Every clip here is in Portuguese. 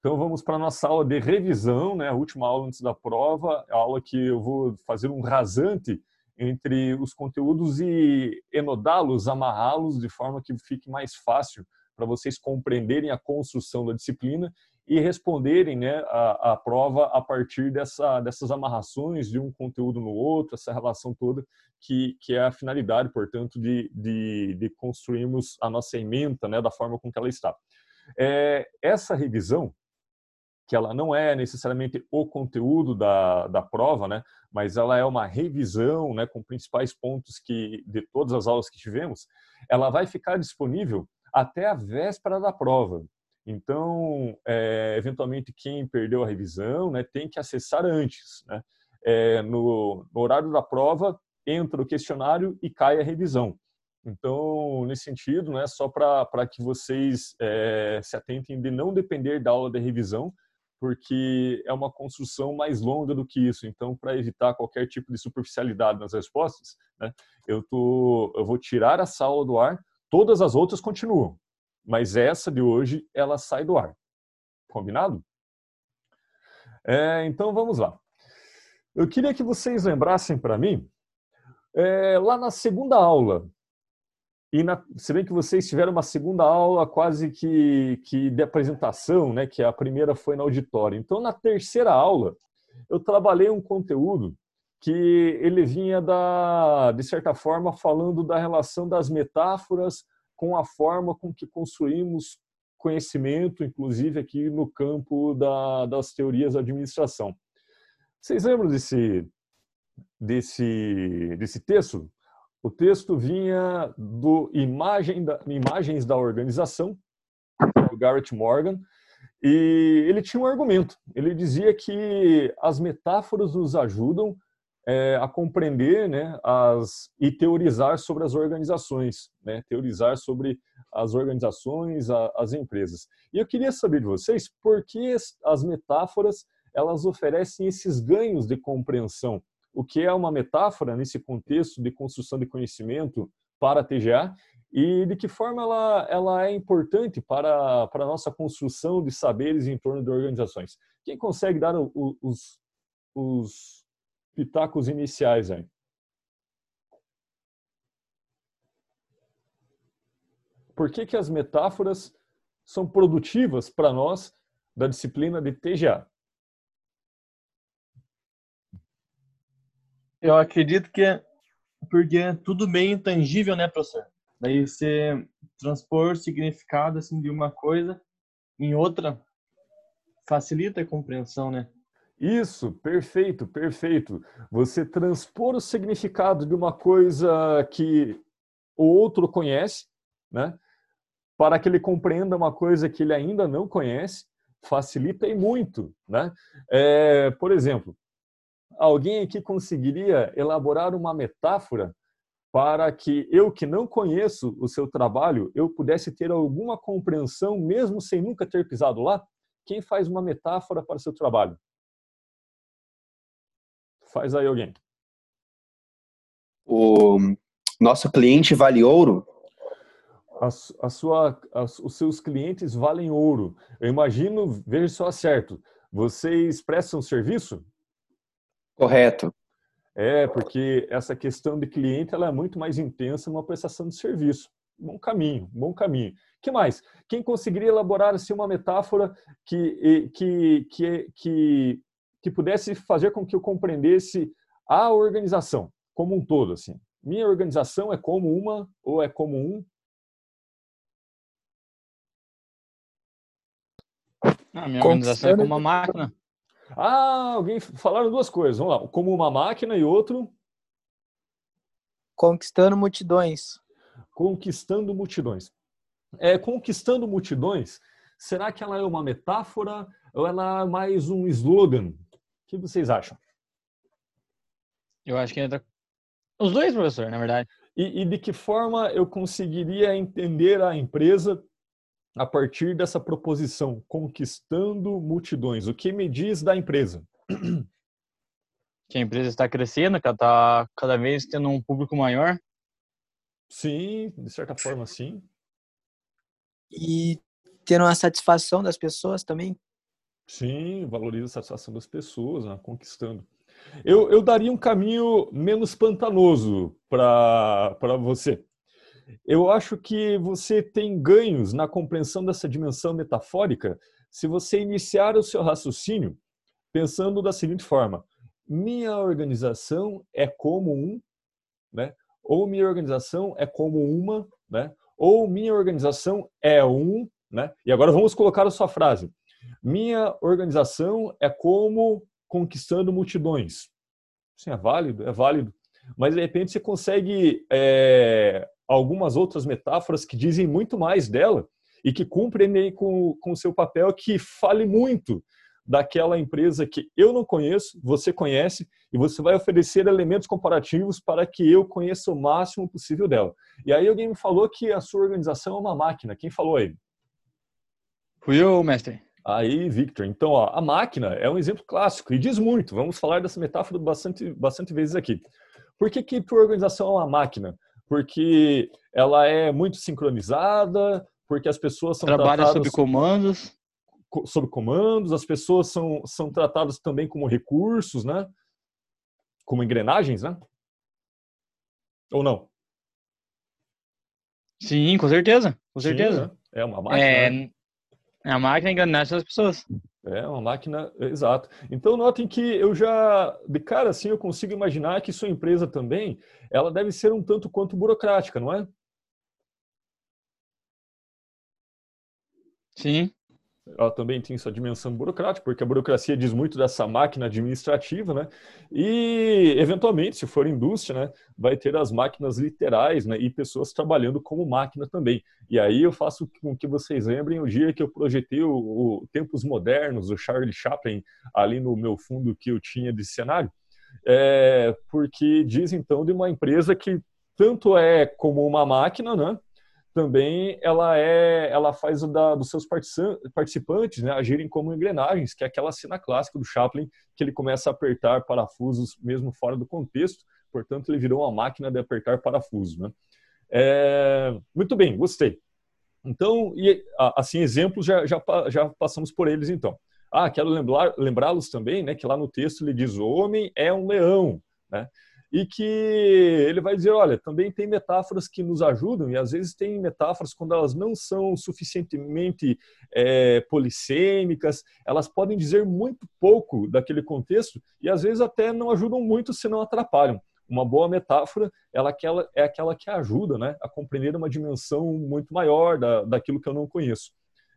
Então vamos para a nossa aula de revisão, né? a última aula antes da prova, a aula que eu vou fazer um rasante entre os conteúdos e enodá-los, amarrá-los de forma que fique mais fácil para vocês compreenderem a construção da disciplina e responderem né, a, a prova a partir dessa, dessas amarrações de um conteúdo no outro, essa relação toda, que, que é a finalidade, portanto, de, de, de construirmos a nossa ementa né, da forma com que ela está. É, essa revisão, que ela não é necessariamente o conteúdo da, da prova, né, mas ela é uma revisão né, com principais pontos que de todas as aulas que tivemos, ela vai ficar disponível até a véspera da prova. Então, é, eventualmente, quem perdeu a revisão né, tem que acessar antes. Né? É, no, no horário da prova, entra o questionário e cai a revisão. Então, nesse sentido, né, só para que vocês é, se atentem de não depender da aula de revisão, porque é uma construção mais longa do que isso. Então, para evitar qualquer tipo de superficialidade nas respostas, né, eu, tô, eu vou tirar essa aula do ar, todas as outras continuam, mas essa de hoje, ela sai do ar. Combinado? É, então, vamos lá. Eu queria que vocês lembrassem para mim, é, lá na segunda aula, e na, se bem que vocês tiveram uma segunda aula quase que, que de apresentação, né, que a primeira foi na auditório. Então, na terceira aula, eu trabalhei um conteúdo que ele vinha da, de certa forma falando da relação das metáforas com a forma com que construímos conhecimento, inclusive aqui no campo da, das teorias da administração. Vocês lembram desse desse desse texto? O texto vinha do imagem da, Imagens da Organização, do Garrett Morgan, e ele tinha um argumento. Ele dizia que as metáforas nos ajudam é, a compreender né, as, e teorizar sobre as organizações, né, teorizar sobre as organizações, a, as empresas. E eu queria saber de vocês por que as metáforas elas oferecem esses ganhos de compreensão o que é uma metáfora nesse contexto de construção de conhecimento para a TGA e de que forma ela, ela é importante para, para a nossa construção de saberes em torno de organizações. Quem consegue dar o, os, os pitacos iniciais aí? Por que, que as metáforas são produtivas para nós da disciplina de TGA? Eu acredito que é porque é tudo bem intangível, né, professor? Daí você transpor significado assim de uma coisa em outra facilita a compreensão, né? Isso, perfeito, perfeito. Você transpor o significado de uma coisa que o outro conhece, né? Para que ele compreenda uma coisa que ele ainda não conhece, facilita e muito, né? É, por exemplo, alguém aqui conseguiria elaborar uma metáfora para que eu que não conheço o seu trabalho, eu pudesse ter alguma compreensão mesmo sem nunca ter pisado lá? Quem faz uma metáfora para o seu trabalho? Faz aí alguém. O nosso cliente vale ouro? A, a sua, a, os seus clientes valem ouro. Eu imagino, veja só certo, vocês prestam serviço? Correto. É, porque essa questão de cliente ela é muito mais intensa numa prestação de serviço. Bom caminho, bom caminho. que mais? Quem conseguiria elaborar assim, uma metáfora que, que, que, que, que pudesse fazer com que eu compreendesse a organização como um todo? Assim? Minha organização é como uma ou é como um? A minha organização é como uma máquina. Ah, alguém falaram duas coisas. Vamos lá. Como uma máquina e outro. Conquistando multidões. Conquistando multidões. É, conquistando multidões, será que ela é uma metáfora ou ela é mais um slogan? O que vocês acham? Eu acho que entra os dois, professor, na verdade. E, e de que forma eu conseguiria entender a empresa a partir dessa proposição, conquistando multidões? O que me diz da empresa? Que a empresa está crescendo, que ela está cada vez tendo um público maior. Sim, de certa forma, sim. E tendo uma satisfação das pessoas também. Sim, valoriza a satisfação das pessoas, né? conquistando. Eu, eu daria um caminho menos pantanoso para você. Eu acho que você tem ganhos na compreensão dessa dimensão metafórica se você iniciar o seu raciocínio pensando da seguinte forma: minha organização é como um, né? Ou minha organização é como uma, né? Ou minha organização é um, né? E agora vamos colocar a sua frase. Minha organização é como conquistando multidões. Sim, é válido, é válido. Mas de repente você consegue é, algumas outras metáforas que dizem muito mais dela e que cumprem com o seu papel que fale muito daquela empresa que eu não conheço, você conhece, e você vai oferecer elementos comparativos para que eu conheça o máximo possível dela. E aí alguém me falou que a sua organização é uma máquina. Quem falou aí? Fui eu, mestre. Aí, Victor. Então, ó, a máquina é um exemplo clássico e diz muito. Vamos falar dessa metáfora bastante, bastante vezes aqui. Por que, que tua organização é uma máquina? Porque ela é muito sincronizada, porque as pessoas são Trabalha sob comandos sob comandos, as pessoas são, são tratadas também como recursos, né? Como engrenagens, né? Ou não? Sim, com certeza, com certeza. Sim, né? É uma máquina. É, né? é a máquina engrenagem das pessoas. É uma máquina, exato. Então notem que eu já, de cara assim, eu consigo imaginar que sua empresa também, ela deve ser um tanto quanto burocrática, não é? Sim ela também tem sua dimensão burocrática, porque a burocracia diz muito dessa máquina administrativa, né? E, eventualmente, se for indústria, né, vai ter as máquinas literais, né, e pessoas trabalhando como máquina também. E aí eu faço com que vocês lembrem o dia que eu projetei o, o Tempos Modernos, o Charlie Chaplin, ali no meu fundo que eu tinha de cenário, é, porque diz, então, de uma empresa que tanto é como uma máquina, né? Também ela é ela faz o da, dos seus participantes né, agirem como engrenagens, que é aquela cena clássica do Chaplin que ele começa a apertar parafusos mesmo fora do contexto, portanto ele virou uma máquina de apertar parafusos. Né? É, muito bem, gostei. Então, e, assim, exemplos já, já, já passamos por eles então. Ah, quero lembrá-los também, né, que lá no texto ele diz: o homem é um leão, né? E que ele vai dizer, olha, também tem metáforas que nos ajudam e às vezes tem metáforas quando elas não são suficientemente é, polissêmicas, elas podem dizer muito pouco daquele contexto e às vezes até não ajudam muito se não atrapalham. Uma boa metáfora ela, aquela, é aquela que ajuda né, a compreender uma dimensão muito maior da, daquilo que eu não conheço.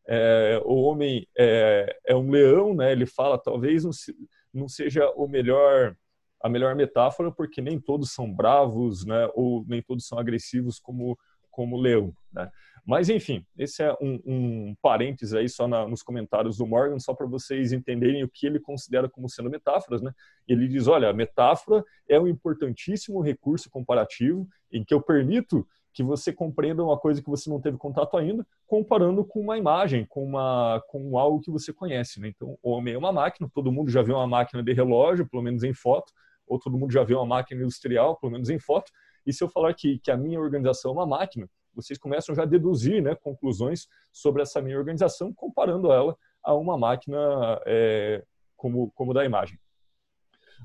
É, o homem é, é, um leão, né, ele fala, talvez não, se, não seja o melhor a melhor metáfora, porque nem todos são bravos, né, ou nem todos são agressivos como como leão, né? Mas enfim, esse é um, um parênteses aí só na, nos comentários do Morgan, só para vocês entenderem o que ele considera como sendo metáforas, né? Ele diz, olha, a metáfora é um importantíssimo recurso comparativo em que eu permito que você compreenda uma coisa que você não teve contato ainda, comparando com uma imagem, com, uma, com algo que você conhece. Né? Então, o homem é uma máquina, todo mundo já viu uma máquina de relógio, pelo menos em foto, ou todo mundo já viu uma máquina industrial, pelo menos em foto, e se eu falar que, que a minha organização é uma máquina, vocês começam já a deduzir né, conclusões sobre essa minha organização, comparando ela a uma máquina é, como, como da imagem.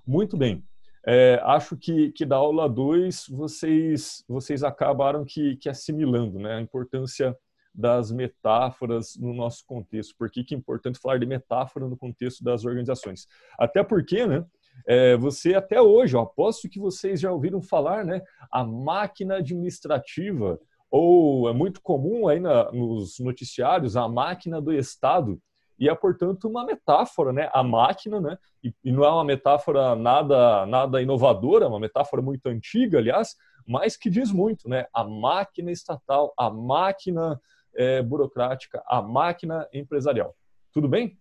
Muito bem. É, acho que, que da aula 2 vocês, vocês acabaram que, que assimilando né, a importância das metáforas no nosso contexto. Por que, que é importante falar de metáfora no contexto das organizações? Até porque, né, é, você até hoje, eu aposto que vocês já ouviram falar, né? A máquina administrativa, ou é muito comum aí na, nos noticiários, a máquina do Estado. E é, portanto, uma metáfora, né? A máquina, né? E, e não é uma metáfora nada, nada inovadora, é uma metáfora muito antiga, aliás, mas que diz muito, né? A máquina estatal, a máquina é, burocrática, a máquina empresarial. Tudo bem?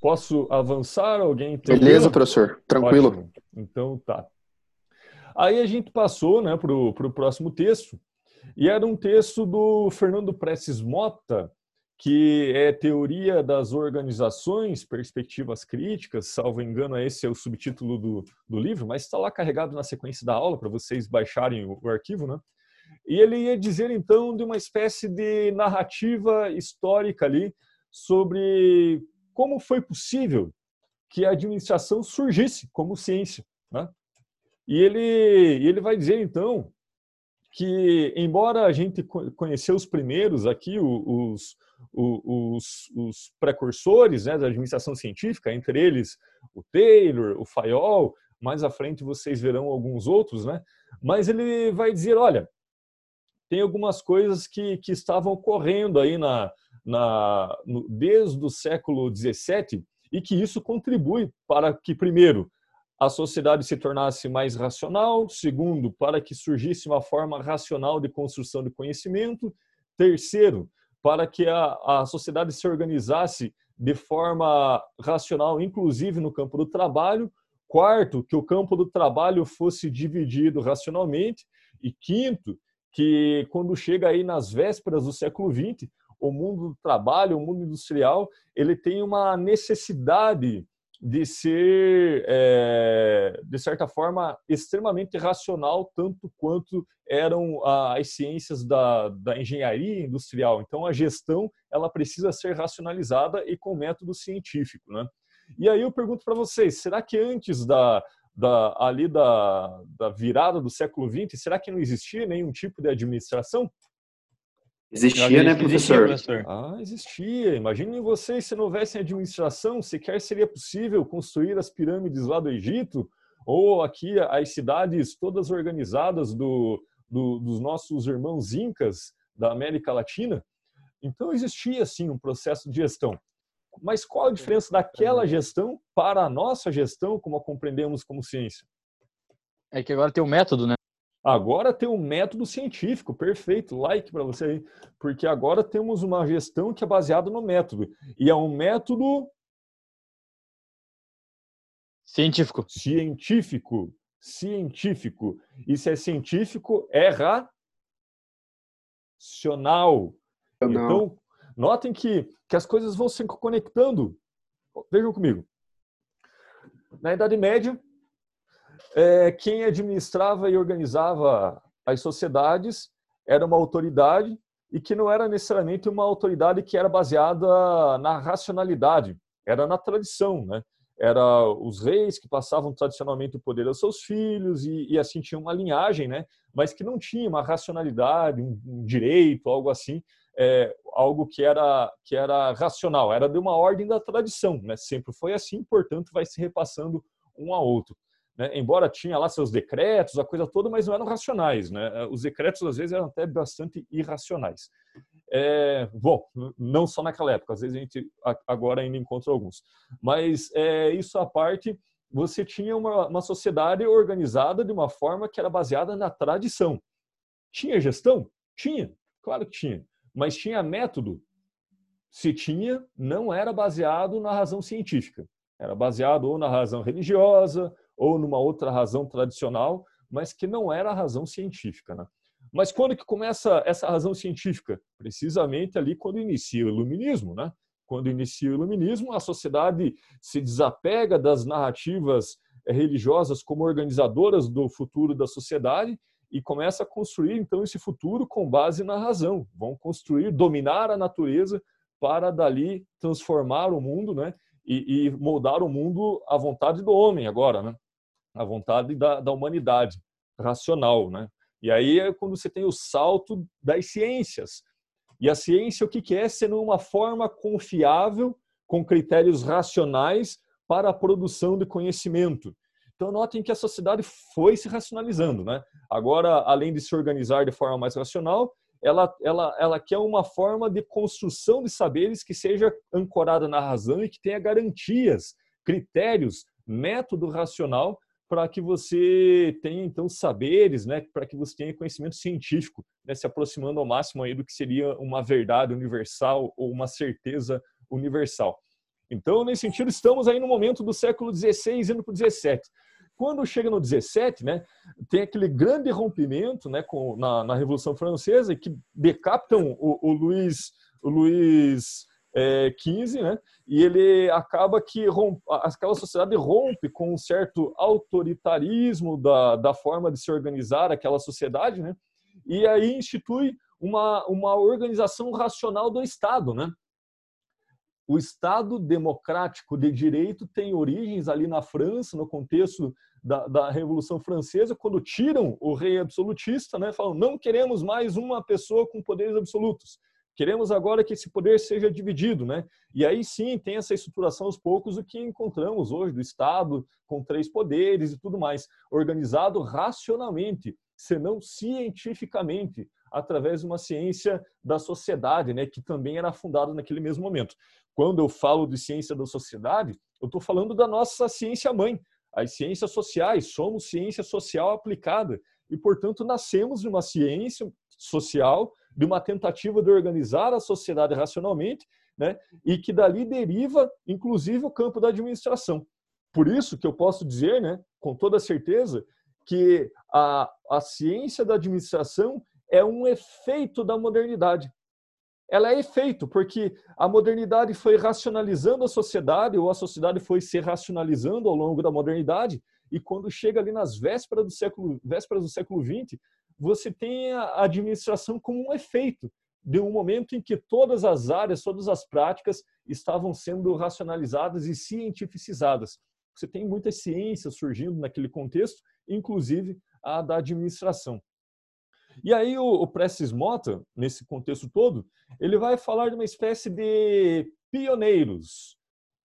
Posso avançar? Alguém tranquilo? Beleza, professor. Tranquilo. Ótimo. Então tá. Aí a gente passou né, para o próximo texto, e era um texto do Fernando Prestes Mota, que é Teoria das Organizações, Perspectivas Críticas, salvo engano, esse é o subtítulo do, do livro, mas está lá carregado na sequência da aula para vocês baixarem o, o, arquivo, né? E ele ia dizer então de uma espécie de narrativa histórica ali sobre como foi possível que a administração surgisse como ciência. Né? E ele, ele vai dizer então que, embora a gente conheceu os primeiros aqui, os, os, os precursores né, da administração científica, entre eles o Taylor, o Fayol, mais à frente vocês verão alguns outros, né? mas ele vai dizer, olha, tem algumas coisas que, que estavam ocorrendo aí na, na, no, desde o século XVII e que isso contribui para que, primeiro, a sociedade se tornasse mais racional, segundo, para que surgisse uma forma racional de construção de conhecimento, terceiro, para que a, a sociedade se organizasse de forma racional, inclusive no campo do trabalho, quarto, que o campo do trabalho fosse dividido racionalmente, e quinto, que quando chega aí nas vésperas do século XX, o mundo do trabalho, o mundo industrial, ele tem uma necessidade de ser, é, de certa forma, extremamente racional, tanto quanto eram as ciências da, da engenharia industrial. Então, a gestão ela precisa ser racionalizada e com método científico. Né? E aí eu pergunto para vocês, será que antes da, da, ali da, da virada do século XX, será que não existia nenhum tipo de administração? Existia, né, professor? Existia, ah, existia. Imaginem vocês se não houvesse administração, sequer seria possível construir as pirâmides lá do Egito, ou aqui as cidades todas organizadas do, do, dos nossos irmãos incas da América Latina. Então existia sim um processo de gestão. Mas qual a diferença daquela gestão para a nossa gestão, como a compreendemos como ciência? É que agora tem um método, né? Agora tem um método científico, perfeito, like para você aí, porque agora temos uma gestão que é baseada no método. E é um método científico. Científico, científico. E se é científico, é racional. Então, notem que, que as coisas vão se conectando. Vejam comigo. Na Idade Média, é, quem administrava e organizava as sociedades era uma autoridade e que não era necessariamente uma autoridade que era baseada na racionalidade, era na tradição, né? Era os reis que passavam tradicionalmente o poder aos seus filhos e, e assim tinha uma linhagem, né? Mas que não tinha uma racionalidade, um, um direito, algo assim, é, algo que era que era racional, era de uma ordem da tradição, né? Sempre foi assim, portanto, vai se repassando um a outro. Né? Embora tinha lá seus decretos, a coisa toda, mas não eram racionais. Né? Os decretos, às vezes, eram até bastante irracionais. É, bom, não só naquela época, às vezes a gente agora ainda encontra alguns. Mas é, isso à parte, você tinha uma, uma sociedade organizada de uma forma que era baseada na tradição. Tinha gestão? Tinha, claro que tinha. Mas tinha método? Se tinha, não era baseado na razão científica. Era baseado ou na razão religiosa, ou numa outra razão tradicional, mas que não era a razão científica. Né? Mas quando que começa essa razão científica? Precisamente ali quando inicia o iluminismo. Né? Quando inicia o iluminismo, a sociedade se desapega das narrativas religiosas como organizadoras do futuro da sociedade e começa a construir então esse futuro com base na razão. Vão construir, dominar a natureza para dali transformar o mundo, né? E, e moldar o mundo à vontade do homem agora, né? A vontade da, da humanidade racional, né? E aí é quando você tem o salto das ciências. E a ciência o que, que é? Sendo uma forma confiável, com critérios racionais para a produção de conhecimento. Então notem que a sociedade foi se racionalizando, né? Agora, além de se organizar de forma mais racional, ela, ela, ela quer uma forma de construção de saberes que seja ancorada na razão e que tenha garantias, critérios, método racional para que você tenha então saberes, né, para que você tenha conhecimento científico, né, se aproximando ao máximo aí do que seria uma verdade universal ou uma certeza universal. Então, nesse sentido, estamos aí no momento do século XVI indo para o XVII. Quando chega no XVII, né, tem aquele grande rompimento né, com, na, na Revolução Francesa que decapitam o, o Luiz, o Luiz é, 15, né? E ele acaba que rompe, aquela sociedade rompe com um certo autoritarismo da, da forma de se organizar aquela sociedade, né? e aí institui uma, uma organização racional do Estado, né? O Estado democrático de direito tem origens ali na França, no contexto da, da Revolução Francesa, quando tiram o rei absolutista, né? Falam, não queremos mais uma pessoa com poderes absolutos. Queremos agora que esse poder seja dividido, né? E aí sim tem essa estruturação aos poucos o que encontramos hoje do Estado com três poderes e tudo mais, organizado racionalmente, senão cientificamente, através de uma ciência da sociedade, né, que também era fundada naquele mesmo momento. Quando eu falo de ciência da sociedade, eu estou falando da nossa ciência mãe, as ciências sociais. Somos ciência social aplicada e, portanto, nascemos de uma ciência social, de uma tentativa de organizar a sociedade racionalmente, né, e que dali deriva, inclusive, o campo da administração. Por isso que eu posso dizer, né, com toda certeza, que a, a ciência da administração é um efeito da modernidade. Ela é efeito, porque a modernidade foi racionalizando a sociedade, ou a sociedade foi se racionalizando ao longo da modernidade, e quando chega ali nas vésperas do século, vésperas do século XX, você tem a administração como um efeito de um momento em que todas as áreas, todas as práticas estavam sendo racionalizadas e cientificizadas. Você tem muitas ciências surgindo naquele contexto, inclusive a da administração. E aí o, o Prestes Mota, nesse contexto todo, ele vai falar de uma espécie de pioneiros,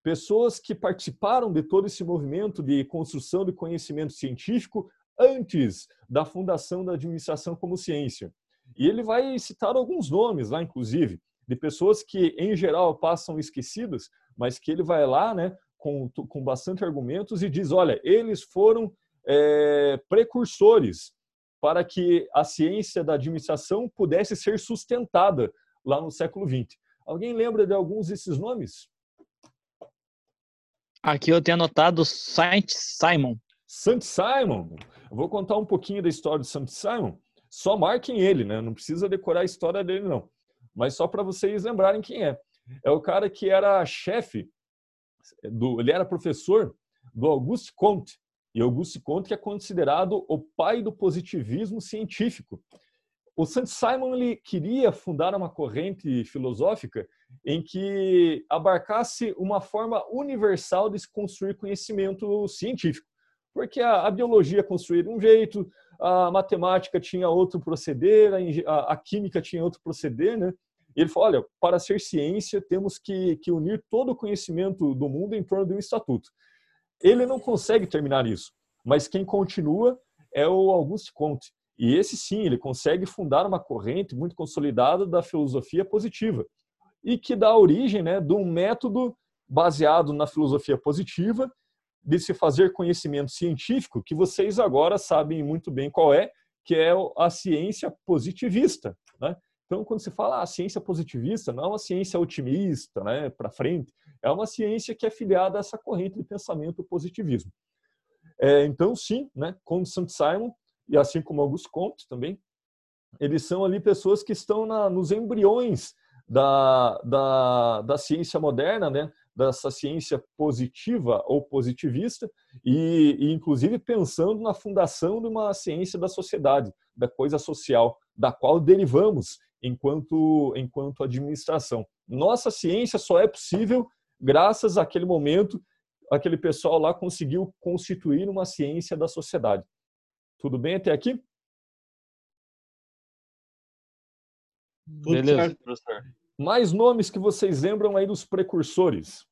pessoas que participaram de todo esse movimento de construção de conhecimento científico antes da fundação da administração como ciência. E ele vai citar alguns nomes lá, inclusive, de pessoas que, em geral, passam esquecidas, mas que ele vai lá, né, com, com bastante argumentos e diz: olha, eles foram é, precursores para que a ciência da administração pudesse ser sustentada lá no século XX. Alguém lembra de alguns desses nomes? Aqui eu tenho anotado Saint Simon. Saint Simon. Vou contar um pouquinho da história de Saint Simon. Só marquem ele, né? Não precisa decorar a história dele, não. Mas só para vocês lembrarem quem é. É o cara que era chefe, do, ele era professor do Auguste Comte, e Auguste Comte que é considerado o pai do positivismo científico. O Saint Simon ele queria fundar uma corrente filosófica em que abarcasse uma forma universal de se construir conhecimento científico. Porque a, a biologia construía de um jeito, a matemática tinha outro proceder, a, a química tinha outro proceder, né? E ele falou, olha, para ser ciência temos que, que unir todo o conhecimento do mundo em torno de um estatuto. Ele não consegue terminar isso, mas quem continua é o Auguste Comte. E esse sim, ele consegue fundar uma corrente muito consolidada da filosofia positiva e que dá origem né, de um método baseado na filosofia positiva de se fazer conhecimento científico que vocês agora sabem muito bem qual é, que é a ciência positivista. Né? Então, quando se fala ah, ciência positivista, não é uma ciência otimista, né, para frente, é uma ciência que é filiada a essa corrente de pensamento positivismo. É, então, sim, né, como Saint Simon, e assim como Auguste Comte também, eles são ali pessoas que estão na, nos embriões da, da, da ciência moderna, né, dessa ciência positiva ou positivista, e, e, inclusive pensando na fundação de uma ciência da sociedade, da coisa social, da qual derivamos enquanto, enquanto administração. Nossa ciência só é possível graças àquele momento, aquele pessoal lá conseguiu constituir uma ciência da sociedade. Tudo bem até aqui? Tudo Beleza. certo, professor. Mais nomes que vocês lembram aí dos precursores?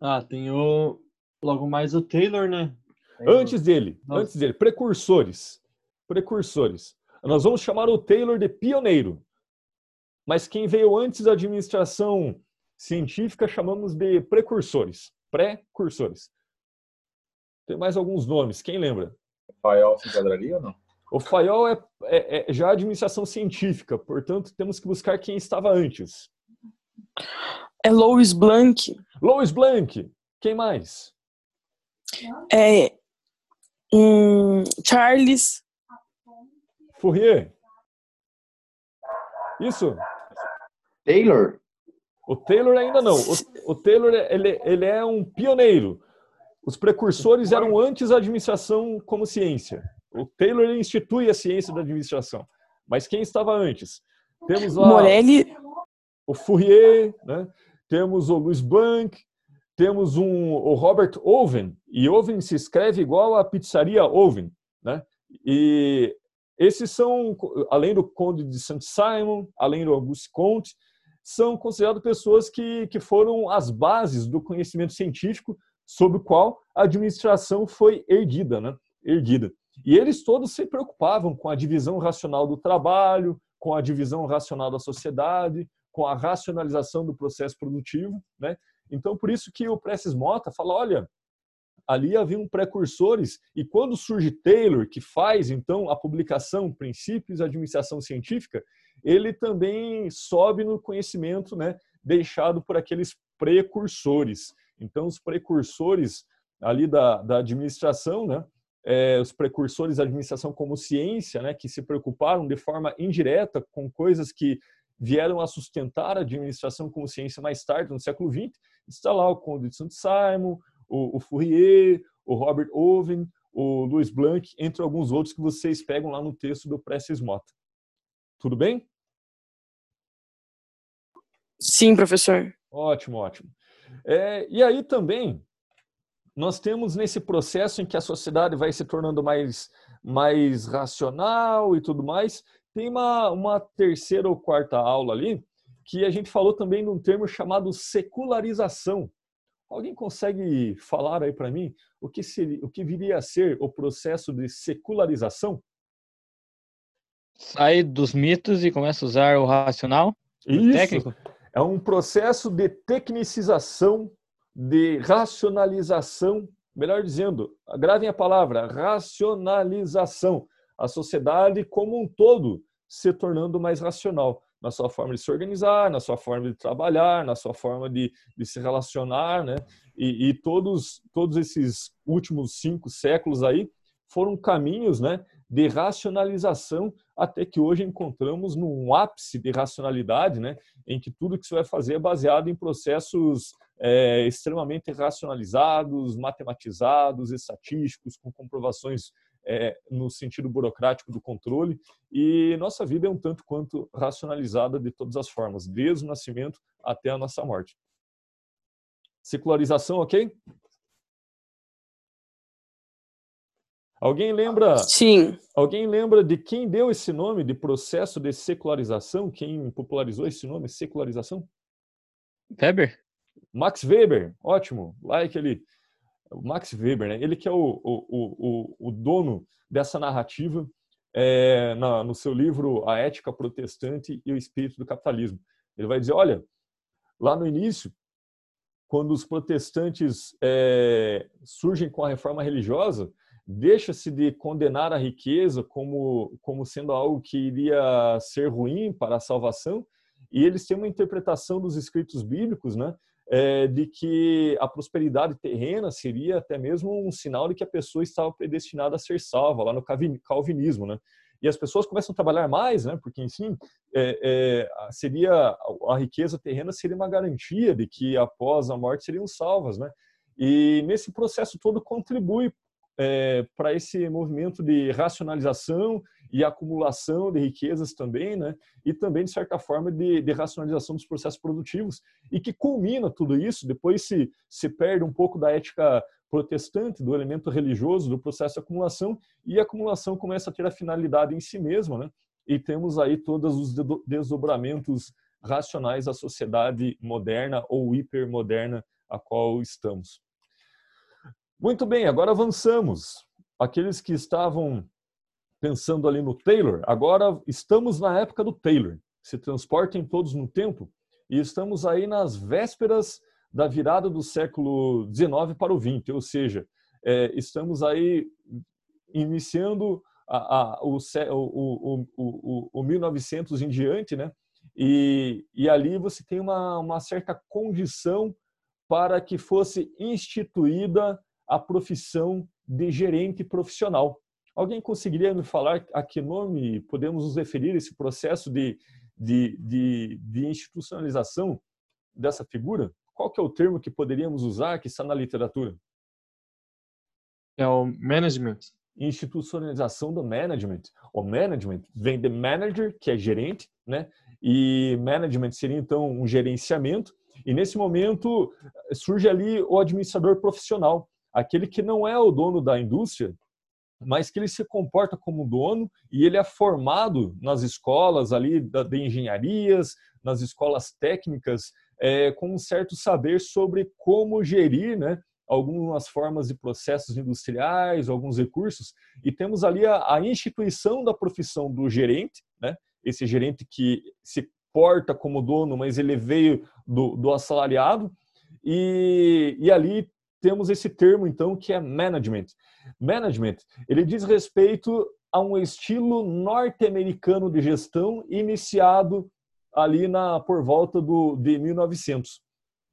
Ah, tem o logo mais o Taylor, né? Antes dele, Nossa. antes dele, precursores. Precursores. Nós vamos chamar o Taylor de pioneiro. Mas quem veio antes da administração científica chamamos de precursores, precursores. Tem mais alguns nomes, quem lembra? Fayol se enquadraria ou não? O Fayol é, é, é já administração científica, portanto temos que buscar quem estava antes. É Louis Blanc. Louis Blanc. Quem mais? É um, Charles Fourier. Isso? Taylor? O Taylor ainda não. O, o Taylor ele, ele é um pioneiro. Os precursores eram antes da administração como ciência. O Taylor institui a ciência da administração. Mas quem estava antes? Temos lá Morelli, o Fourier, né? temos o Louis Blanc, temos um, o Robert Owen, e Owen se escreve igual a pizzaria Owen. Né? E esses são, além do Conde de Saint-Simon, além do Auguste Comte, são considerados pessoas que, que foram as bases do conhecimento científico sobre o qual a administração foi erguida, né? erguida. E eles todos se preocupavam com a divisão racional do trabalho, com a divisão racional da sociedade, com a racionalização do processo produtivo. Né? Então, por isso que o Prestes Mota fala, olha, ali haviam precursores, e quando surge Taylor, que faz, então, a publicação Princípios da Administração Científica, ele também sobe no conhecimento né, deixado por aqueles precursores. Então, os precursores ali da, da administração, né, é, os precursores da administração como ciência, né, que se preocuparam de forma indireta com coisas que vieram a sustentar a administração como ciência mais tarde, no século XX, está lá o Conde de Saint-Simon, o, o, Fourier, o Robert Owen, o Louis Blanc, entre alguns outros que vocês pegam lá no texto do Prestes Mota. Tudo bem? sim, professor. Ótimo, ótimo. É, e aí também, nós temos nesse processo em que a sociedade vai se tornando mais, mais racional e tudo mais, tem uma, uma terceira ou quarta aula ali que a gente falou também de um termo chamado secularização. Alguém consegue falar aí para mim o que, seria, o que viria a ser o processo de secularização? Sai dos mitos e começa a usar o racional? Isso. técnico? É um processo de tecnicização, de racionalização, melhor dizendo, gravem a palavra, racionalização. A sociedade como um todo se tornando mais racional na sua forma de se organizar, na sua forma de trabalhar, na sua forma de, de se relacionar, né? E, e, todos, todos esses últimos cinco séculos aí foram caminhos, né, de racionalização até que hoje encontramos num ápice de racionalidade, né, em que tudo que você vai fazer é baseado em processos é, extremamente racionalizados, matematizados, estatísticos, com comprovações é, no sentido burocrático do controle. E nossa vida é um tanto quanto racionalizada de todas as formas, desde o nascimento até a nossa morte. Secularização, ok? Alguém lembra? Sim. Alguém lembra de quem deu esse nome de processo de secularização? Quem popularizou esse nome, secularização? Weber? Max Weber, ótimo. Like ele. Max Weber, né? Ele que é o, o, o, o dono dessa narrativa é, na, no seu livro A Ética Protestante e o Espírito do Capitalismo. Ele vai dizer, olha, lá no início, quando os protestantes é, surgem com a reforma religiosa, deixa-se de condenar a riqueza como, como sendo algo que iria ser ruim para a salvação, e eles têm uma interpretação dos escritos bíblicos, né, é, de que a prosperidade terrena seria até mesmo um sinal de que a pessoa estava predestinada a ser salva, lá no calvinismo, né? E as pessoas começam a trabalhar mais, né? Porque, enfim, é, é, seria a riqueza terrena seria uma garantia de que após a morte seriam salvas, né? E nesse processo todo contribui é, para esse movimento de racionalização e acumulação de riquezas também, né? e também, de certa forma, de, de, racionalização dos processos produtivos, e que culmina tudo isso, depois se, se perde um pouco da ética protestante, do elemento religioso, do processo de acumulação, e a acumulação começa a ter a finalidade em si mesma, né? e temos aí todos os desdobramentos racionais da sociedade moderna ou hipermoderna a qual estamos. Muito bem, agora avançamos. Aqueles que estavam pensando ali no Taylor, agora estamos na época do Taylor. Se transportem todos no tempo e estamos aí nas vésperas da virada do século XIX para o XX, ou seja, é, estamos aí iniciando a, a, o, o, o, o, 1900 em diante, né? E, e ali você tem uma, uma certa condição para que fosse instituída a profissão de gerente profissional. Alguém conseguiria me falar a que nome podemos nos referir esse processo de, de, de, de institucionalização dessa figura? Qual que é o termo que poderíamos usar que está na literatura? É o management. institucionalização do management. O management vem de manager, que é gerente, né? E management seria então um gerenciamento. E nesse momento surge ali o administrador profissional, aquele que não é o dono da indústria, mas que ele se comporta como dono e ele é formado nas escolas ali de engenharias, nas escolas técnicas, é, com um certo saber sobre como gerir, né, algumas formas de processos industriais, alguns recursos, e temos ali a, a instituição da profissão do gerente, né, esse gerente que se porta como dono, mas ele veio do, do assalariado, e, e ali temos esse termo, então, que é management. Management, ele diz respeito a um estilo norte-americano de gestão iniciado ali na por volta do, de 1900.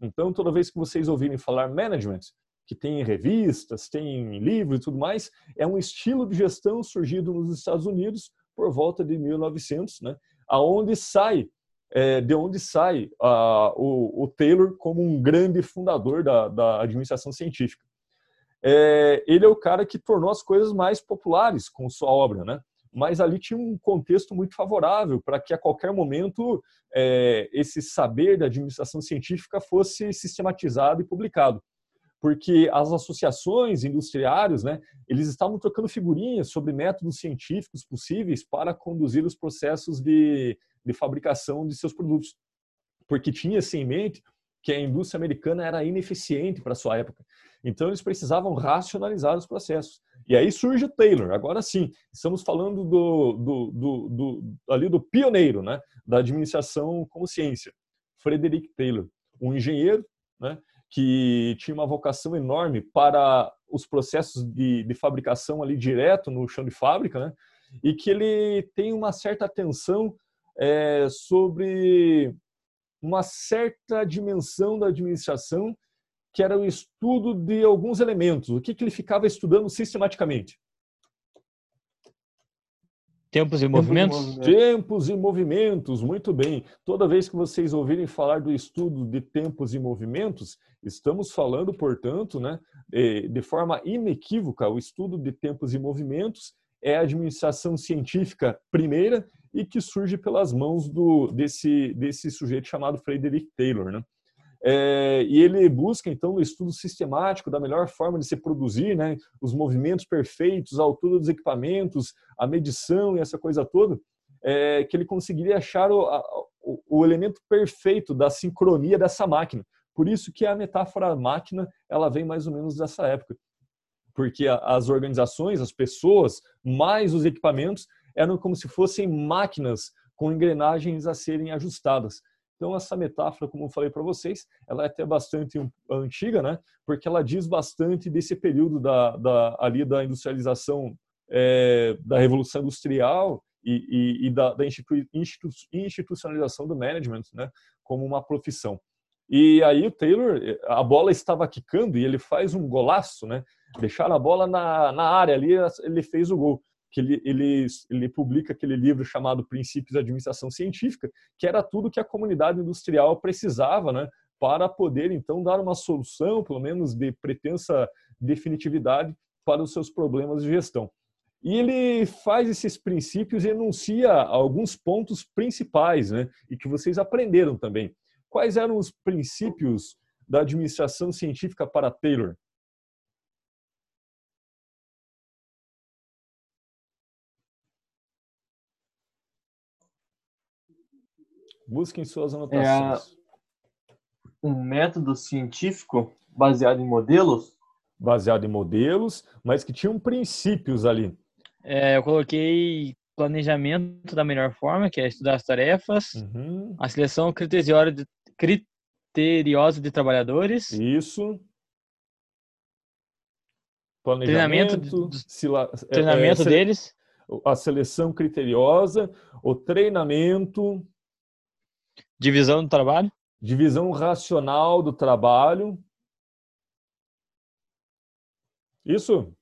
Então, toda vez que vocês ouvirem falar management, que tem revistas, tem livros e tudo mais, é um estilo de gestão surgido nos Estados Unidos por volta de 1900, né? Aonde sai é, de onde sai uh, o, o, Taylor como um grande fundador da, da administração científica. É, ele é o cara que tornou as coisas mais populares com sua obra, né? Mas ali tinha um contexto muito favorável para que a qualquer momento é, esse saber da administração científica fosse sistematizado e publicado porque as associações industriárias, né, eles estavam trocando figurinhas sobre métodos científicos possíveis para conduzir os processos de, de fabricação de seus produtos, porque tinha-se em mente que a indústria americana era ineficiente para sua época. Então eles precisavam racionalizar os processos. E aí surge o Taylor. Agora sim, estamos falando do, do, do, do ali do pioneiro, né, da administração como ciência, Frederick Taylor, um engenheiro, né, que tinha uma vocação enorme para os processos de, de fabricação ali direto no chão de fábrica, né? e que ele tem uma certa atenção é, sobre uma certa dimensão da administração, que era o estudo de alguns elementos, o que, que ele ficava estudando sistematicamente. Tempos e movimentos? Tempos e movimentos, muito bem. Toda vez que vocês ouvirem falar do estudo de tempos e movimentos, estamos falando, portanto, né, de forma inequívoca, o estudo de tempos e movimentos é a administração científica primeira e que surge pelas mãos do, desse, desse sujeito chamado Frederick Taylor. Né? É, e ele busca, então, no estudo sistemático da melhor forma de se produzir, né, os movimentos perfeitos, a altura dos equipamentos, a medição e essa coisa toda, é, que ele conseguiria achar o, a, o, o, elemento perfeito da sincronia dessa máquina. Por isso que a metáfora máquina ela vem mais ou menos dessa época, porque as organizações, as pessoas, mais os equipamentos eram como se fossem máquinas com engrenagens a serem ajustadas. Então, essa metáfora, como eu falei para vocês, ela é até bastante antiga, né? porque ela diz bastante desse período da, da ali da industrialização, é, da Revolução Industrial e, e, e da, da institu, institucionalização do management né? como uma profissão. E aí o Taylor, a bola estava quicando e ele faz um golaço, né? Deixar a bola na, na área ali, ele fez o gol que ele, ele, ele publica aquele livro chamado Princípios de Administração Científica, que era tudo que a comunidade industrial precisava, né, para poder então dar uma solução, pelo menos de pretensa definitividade, para os seus problemas de gestão. E ele faz esses princípios e enuncia alguns pontos principais, né, e que vocês aprenderam também. Quais eram os princípios da administração científica para Taylor? Busquem suas anotações. É um método científico baseado em modelos? Baseado em modelos, mas que tinham princípios ali. É, eu coloquei planejamento da melhor forma, que é estudar as tarefas, uhum. a seleção criteriosa de, criteriosa de trabalhadores. Isso. Planejamento, treinamento, sila, é, treinamento é, deles. A seleção criteriosa, o treinamento Divisão do trabalho? Divisão racional do trabalho. Isso?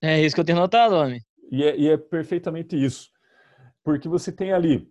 É isso que eu tenho notado, homem. E é, e é perfeitamente isso. Porque você tem ali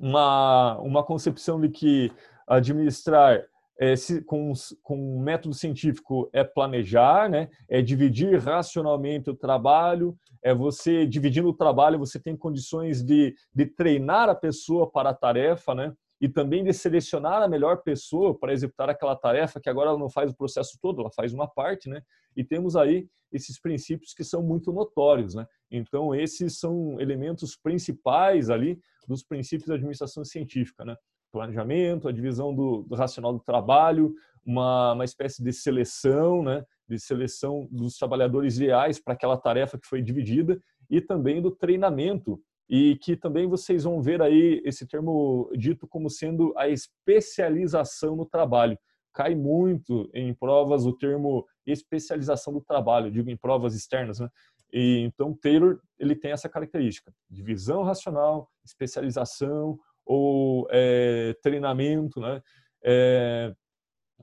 uma, uma concepção de que administrar é, se, com, com um método científico é planejar, né? é dividir racionalmente o trabalho, é você dividindo o trabalho, você tem condições de, de treinar a pessoa para a tarefa, né? e também de selecionar a melhor pessoa para executar aquela tarefa, que agora ela não faz o processo todo, ela faz uma parte, né? E temos aí esses princípios que são muito notórios, né? Então, esses são elementos principais ali dos princípios da administração científica, né? Planejamento, a divisão do, do racional do trabalho, uma, uma espécie de seleção, né, de seleção dos trabalhadores ideais para aquela tarefa que foi dividida e também do treinamento e que também vocês vão ver aí esse termo dito como sendo a especialização no trabalho. Cai muito em provas o termo especialização do trabalho, digo em provas externas, né? E, então Taylor ele tem essa característica: divisão racional, especialização, ou é, treinamento, né? É,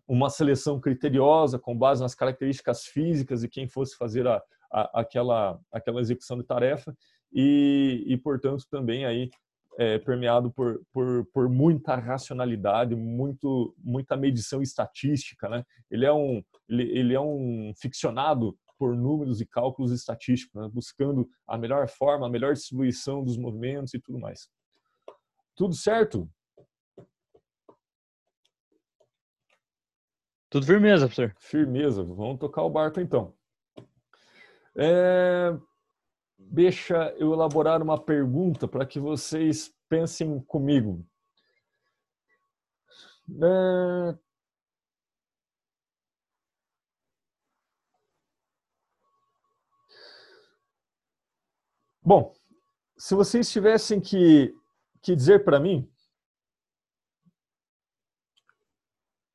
uma seleção criteriosa com base nas características físicas de quem fosse fazer a, a, aquela, aquela execução de tarefa e, e portanto, também aí é, permeado por, por, por muita racionalidade, muito, muita medição estatística, né? Ele é um, ele, ele é um ficcionado por números e cálculos estatísticos, né? buscando a melhor forma, a melhor distribuição dos movimentos e tudo mais. Tudo certo? Tudo firmeza, professor. Firmeza. Vamos tocar o barco então. É... Deixa eu elaborar uma pergunta para que vocês pensem comigo. É... Bom, se vocês tivessem que que dizer para mim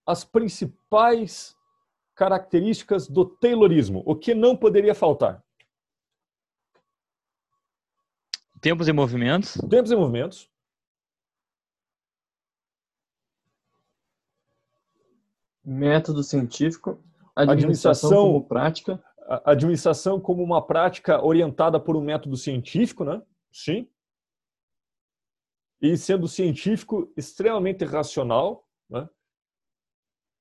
as principais características do Taylorismo, o que não poderia faltar? Tempos e movimentos. Tempos e movimentos. Método científico. Administração, administração como prática. Administração como uma prática orientada por um método científico, né? Sim e sendo científico extremamente racional, né?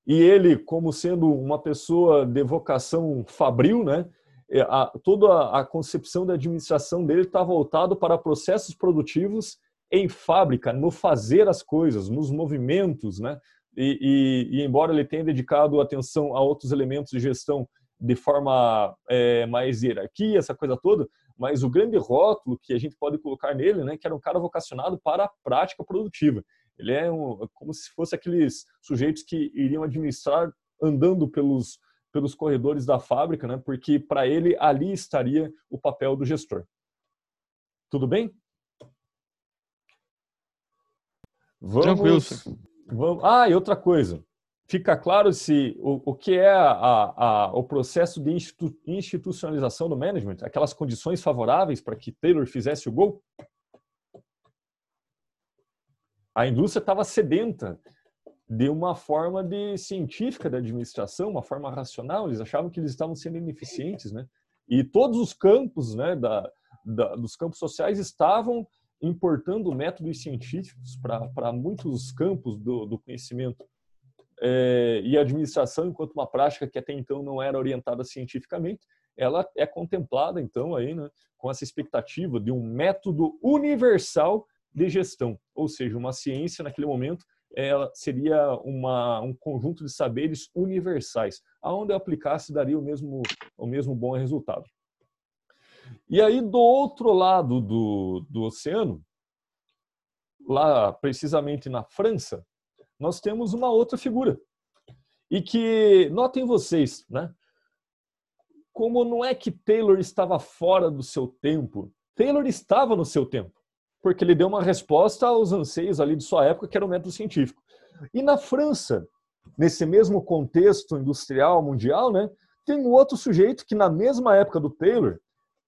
e ele, como sendo uma pessoa de vocação fabril, né? É, a, toda a, concepção da administração dele está voltado para processos produtivos em fábrica, no fazer as coisas, nos movimentos, né? E, e, e, embora ele tenha dedicado atenção a outros elementos de gestão de forma é, mais hierarquia, essa coisa toda, mas o grande rótulo que a gente pode colocar nele, né, que era um cara vocacionado para a prática produtiva. Ele é um, como se fosse aqueles sujeitos que iriam administrar andando pelos pelos corredores da fábrica, né, porque para ele ali estaria o papel do gestor. Tudo bem? Vamos, Tranquilo. Vamos, ah, e outra coisa fica claro se o, o que é a, a, o processo de institu, institucionalização do management, aquelas condições favoráveis para que Taylor fizesse o gol? A indústria estava sedenta de uma forma de científica da administração, uma forma racional. Eles achavam que eles estavam sendo ineficientes, né? E todos os campos, né, da, da dos campos sociais estavam importando métodos científicos para muitos campos do, do conhecimento é, e a administração, enquanto uma prática que até então não era orientada cientificamente, ela é contemplada então aí, né, com essa expectativa de um método universal de gestão, ou seja, uma ciência naquele momento ela seria uma, um conjunto de saberes universais, aonde eu aplicasse daria o mesmo o mesmo bom resultado. E aí do outro lado do, do oceano, lá precisamente na França, nós temos uma outra figura. E que, notem vocês, né? Como não é que Taylor estava fora do seu tempo, Taylor estava no seu tempo, porque ele deu uma resposta aos anseios ali de sua época, que era o método científico. E na França, nesse mesmo contexto industrial mundial, né, tem um outro sujeito que na mesma época do Taylor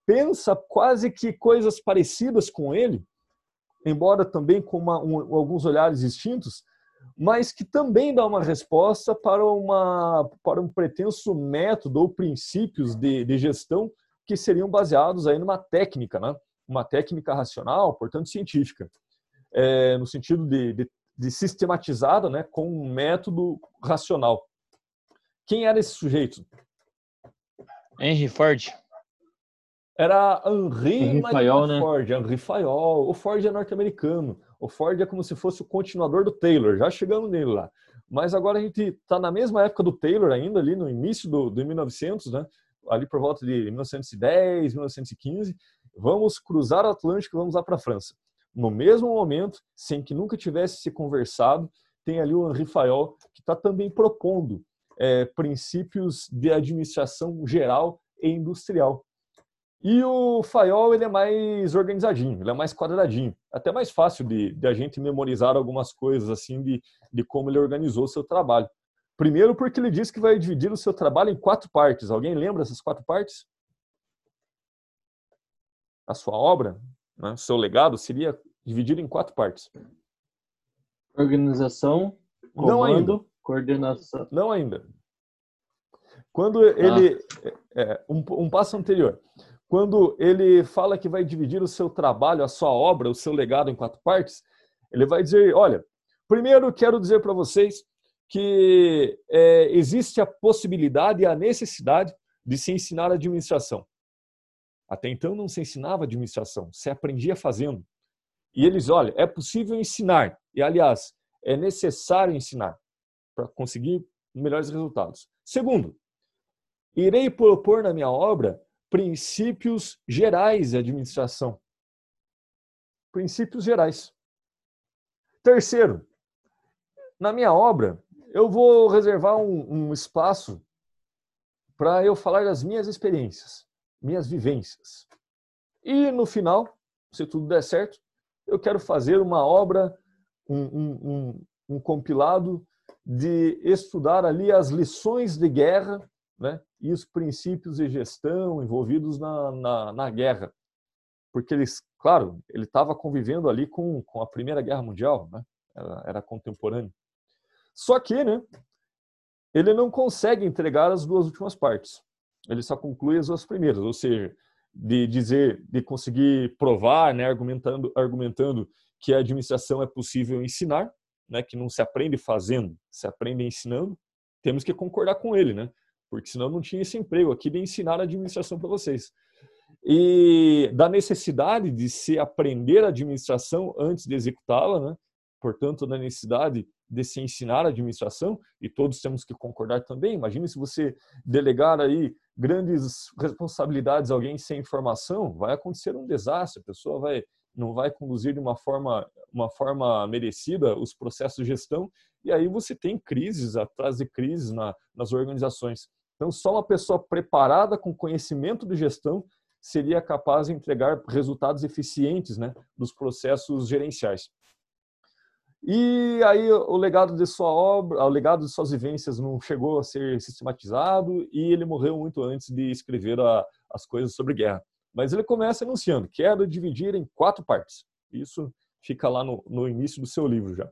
pensa quase que coisas parecidas com ele, embora também com uma, um, alguns olhares distintos, mas que também dá uma resposta para, uma, para um pretenso método ou princípios de, de gestão que seriam baseados aí numa técnica, né? uma técnica racional, portanto científica, é, no sentido de, de, de sistematizada né, com um método racional. Quem era esse sujeito? Henry Ford. Era Henry, Henry Fayol, né? Ford, Henry Fayol. O Ford é norte-americano. O Ford é como se fosse o continuador do Taylor, já chegando nele lá. Mas agora a gente está na mesma época do Taylor ainda, ali no início do, do 1900, né? ali por volta de 1910, 1915. Vamos cruzar o Atlântico e vamos lá para a França. No mesmo momento, sem que nunca tivesse se conversado, tem ali o Henri Fayol, que está também propondo é, princípios de administração geral e industrial. E o Fayol ele é mais organizadinho, ele é mais quadradinho, até mais fácil de, de a gente memorizar algumas coisas assim de, de como ele organizou o seu trabalho. Primeiro porque ele disse que vai dividir o seu trabalho em quatro partes. Alguém lembra essas quatro partes? A sua obra, né, o seu legado seria dividido em quatro partes. Organização, comando, Não ainda. coordenação. Não ainda. Quando ele ah. é, um, um passo anterior, quando ele fala que vai dividir o seu trabalho, a sua obra, o seu legado em quatro partes, ele vai dizer: olha, primeiro quero dizer para vocês que é, existe a possibilidade e a necessidade de se ensinar administração. Até então não se ensinava administração, se aprendia fazendo. E eles, olha, é possível ensinar, e aliás, é necessário ensinar para conseguir melhores resultados. Segundo, irei propor na minha obra princípios gerais de administração. Princípios gerais. Terceiro, na minha obra, eu vou reservar um, um espaço para eu falar das minhas experiências, minhas vivências. E no final, se tudo der certo, eu quero fazer uma obra, um, um, um compilado de estudar ali as lições de guerra né, e os princípios de gestão envolvidos na, na, na guerra. Porque eles, claro, ele estava convivendo ali com, com a Primeira Guerra Mundial, né, era, era contemporâneo. Só que, né, ele não consegue entregar as duas últimas partes. Ele só conclui as duas primeiras, ou seja, de dizer, de conseguir provar, né, argumentando, argumentando que a administração é possível ensinar, né, que não se aprende fazendo, se aprende ensinando. Temos que concordar com ele, né? Porque senão não tinha esse emprego aqui de ensinar a administração para vocês. E da necessidade de se aprender a administração antes de executá-la, né? portanto, da necessidade de se ensinar a administração, e todos temos que concordar também. Imagine se você delegar aí grandes responsabilidades a alguém sem informação, vai acontecer um desastre, a pessoa vai não vai conduzir de uma forma uma forma merecida os processos de gestão e aí você tem crises atrás de crises na, nas organizações. Então, só uma pessoa preparada com conhecimento de gestão seria capaz de entregar resultados eficientes né, dos processos gerenciais. E aí o legado de sua obra, o legado de suas vivências não chegou a ser sistematizado e ele morreu muito antes de escrever a, as coisas sobre guerra. Mas ele começa anunciando, quero dividir em quatro partes. Isso fica lá no, no início do seu livro já.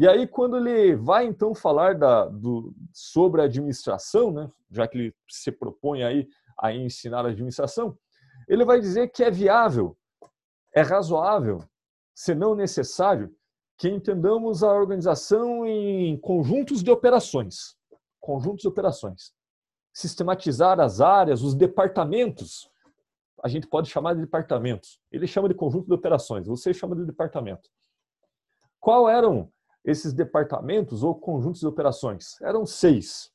E aí, quando ele vai então falar da, do, sobre a administração, né, já que ele se propõe aí a ensinar a administração, ele vai dizer que é viável, é razoável, se não necessário, que entendamos a organização em conjuntos de operações. Conjuntos de operações. Sistematizar as áreas, os departamentos. A gente pode chamar de departamentos. Ele chama de conjunto de operações, você chama de departamento. Qual eram esses departamentos ou conjuntos de operações? Eram seis.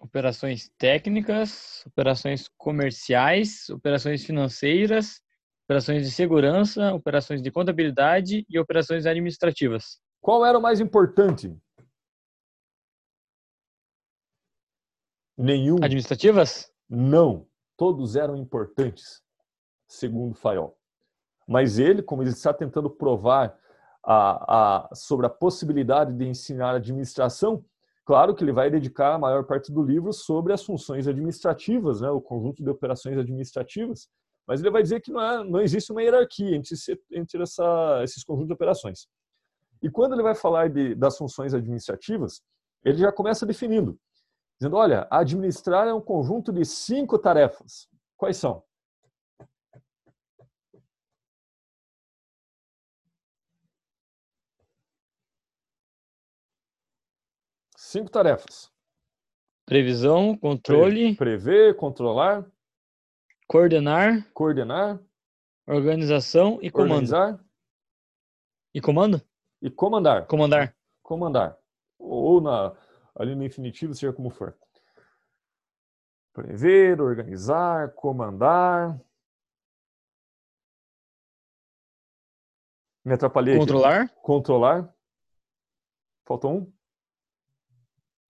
Operações técnicas, operações comerciais, operações financeiras, operações de segurança, operações de contabilidade e operações administrativas. Qual era o mais importante? Nenhum. Administrativas? Não. Todos eram importantes, segundo Fayol. Mas ele, como ele está tentando provar a, a, sobre a possibilidade de ensinar administração, claro que ele vai dedicar a maior parte do livro sobre as funções administrativas, né, o conjunto de operações administrativas, mas ele vai dizer que não, é, não existe uma hierarquia entre, entre essa, esses conjuntos de operações. E quando ele vai falar de, das funções administrativas, ele já começa definindo, dizendo, olha, administrar é um conjunto de cinco tarefas. Quais são? Cinco tarefas. Previsão, controle. Prever, controlar. Coordenar. Coordenar. Organização e comando. Organizar. E comando? E comandar. Comandar. Comandar. Ou na, ali no infinitivo, seja como for. Prever, organizar, comandar. Me atrapalhei Controlar. Aqui. Controlar. Faltou um.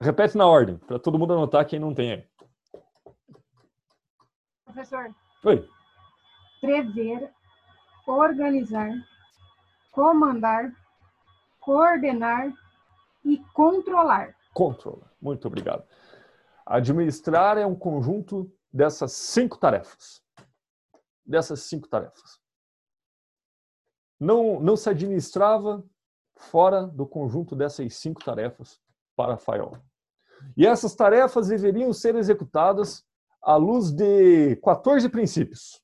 Repete na ordem, para todo mundo anotar quem não tem aí. Professor. Oi. Prever, organizar, comandar, coordenar e controlar. Controlar. Muito obrigado. Administrar é um conjunto dessas cinco tarefas. Dessas cinco tarefas. Não, não se administrava fora do conjunto dessas cinco tarefas para Faiol. E essas tarefas deveriam ser executadas à luz de 14 princípios.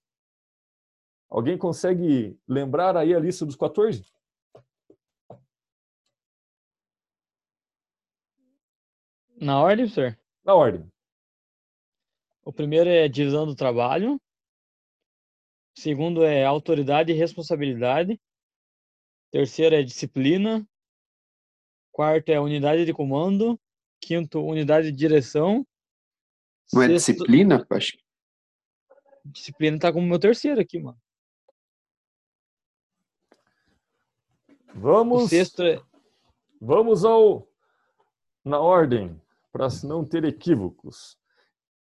Alguém consegue lembrar aí a lista dos 14? Na ordem, professor? Na ordem. O primeiro é divisão do trabalho. O segundo é autoridade e responsabilidade. Terceiro é disciplina. Quarto é unidade de comando. Quinto, unidade de direção. Não é disciplina? Acho. Disciplina tá como meu terceiro aqui, mano. Vamos. O sexto é... Vamos ao na ordem para não ter equívocos.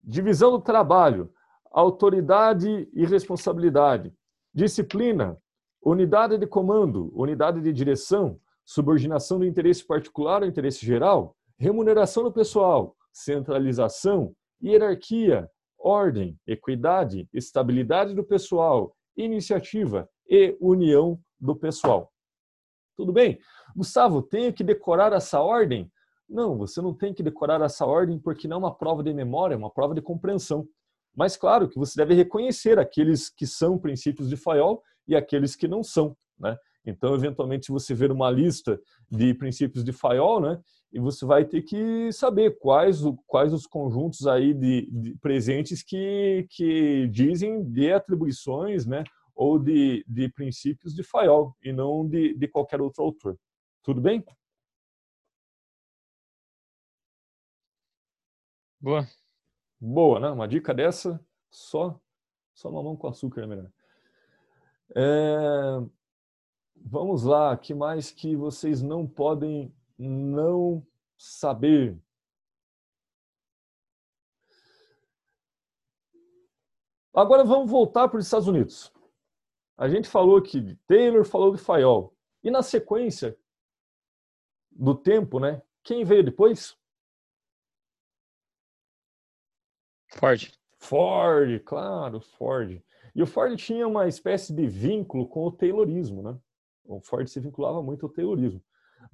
Divisão do trabalho, autoridade e responsabilidade, disciplina, unidade de comando, unidade de direção, subordinação do interesse particular ao interesse geral, remuneração do pessoal, centralização, hierarquia, ordem, equidade, estabilidade do pessoal, iniciativa e união do pessoal. Tudo bem? Gustavo, tenho que decorar essa ordem? Não, você não tem que decorar essa ordem porque não é uma prova de memória, é uma prova de compreensão. Mas claro que você deve reconhecer aqueles que são princípios de Fayol e aqueles que não são, né? Então, eventualmente, se você ver uma lista de princípios de Fayol, né, e você vai ter que saber quais, quais os conjuntos aí de, de presentes que, que dizem de atribuições, né, ou de, de princípios de Fayol e não de, de qualquer outro autor. Tudo bem? Boa. Boa, né? Uma dica dessa, só, só mamão com açúcar é melhor. É, vamos lá, que mais que vocês não podem não saber? Agora vamos voltar para os Estados Unidos. A gente falou aqui de Taylor, falou de Fayol. E na sequência do tempo, né? Quem veio depois? Ford. Ford, claro, Ford. E o Ford tinha uma espécie de vínculo com o Taylorismo, né? O Ford se vinculava muito ao Taylorismo.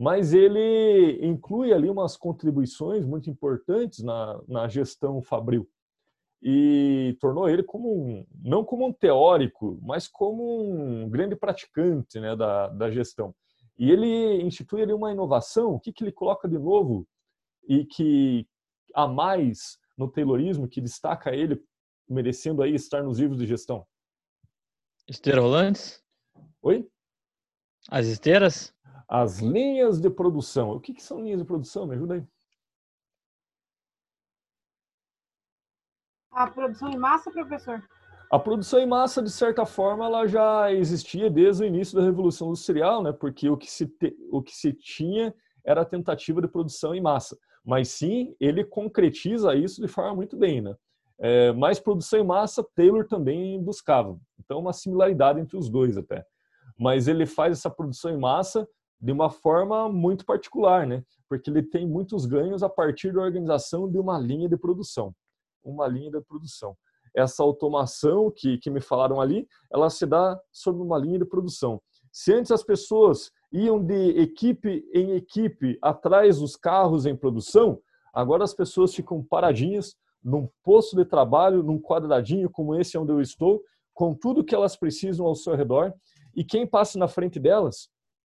Mas ele inclui ali umas contribuições muito importantes na, na gestão fabril e tornou ele como um, não como um teórico, mas como um grande praticante né, da, da gestão. E ele institui ali uma inovação, o que, que ele coloca de novo e que a mais no Taylorismo que destaca ele merecendo aí estar nos livros de gestão? Esteira rolantes? Oi? As esteiras? As linhas de produção. O que, que são linhas de produção? Me ajuda aí. A produção em massa, professor? A produção em massa, de certa forma, ela já existia desde o início da Revolução Industrial, né? porque o que se, te, o que se tinha era a tentativa de produção em massa mas sim ele concretiza isso de forma muito bem, né? É, mas produção em massa, Taylor também buscava. Então, uma similaridade entre os dois até. Mas ele faz essa produção em massa de uma forma muito particular, né? Porque ele tem muitos ganhos a partir da organização de uma linha de produção. Uma linha de produção. Essa automação que, que me falaram ali, ela se dá sobre uma linha de produção. Se antes as pessoas iam de equipe em equipe atrás dos carros em produção, agora as pessoas ficam paradinhas num posto de trabalho, num quadradinho como esse onde eu estou, com tudo que elas precisam ao seu redor, e quem passa na frente delas?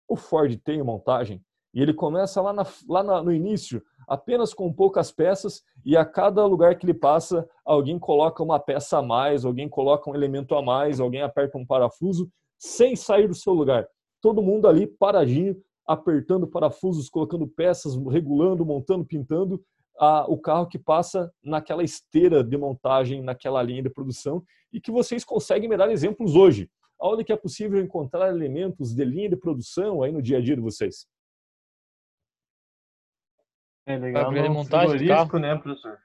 O Ford tem montagem, E ele começa lá, na, lá na, no início, apenas com poucas peças, e a cada lugar que ele passa, alguém coloca uma peça a mais, alguém coloca um elemento a mais, alguém aperta um parafuso, sem sair do seu lugar. Todo mundo ali paradinho, apertando parafusos, colocando peças, regulando, montando, pintando, a, o carro que passa naquela esteira de montagem, naquela linha de produção, e que vocês conseguem me dar exemplos hoje. Onde que é possível encontrar elementos de linha de produção aí no dia a dia de vocês? É legal. No montagem do frigorífico, né, professor?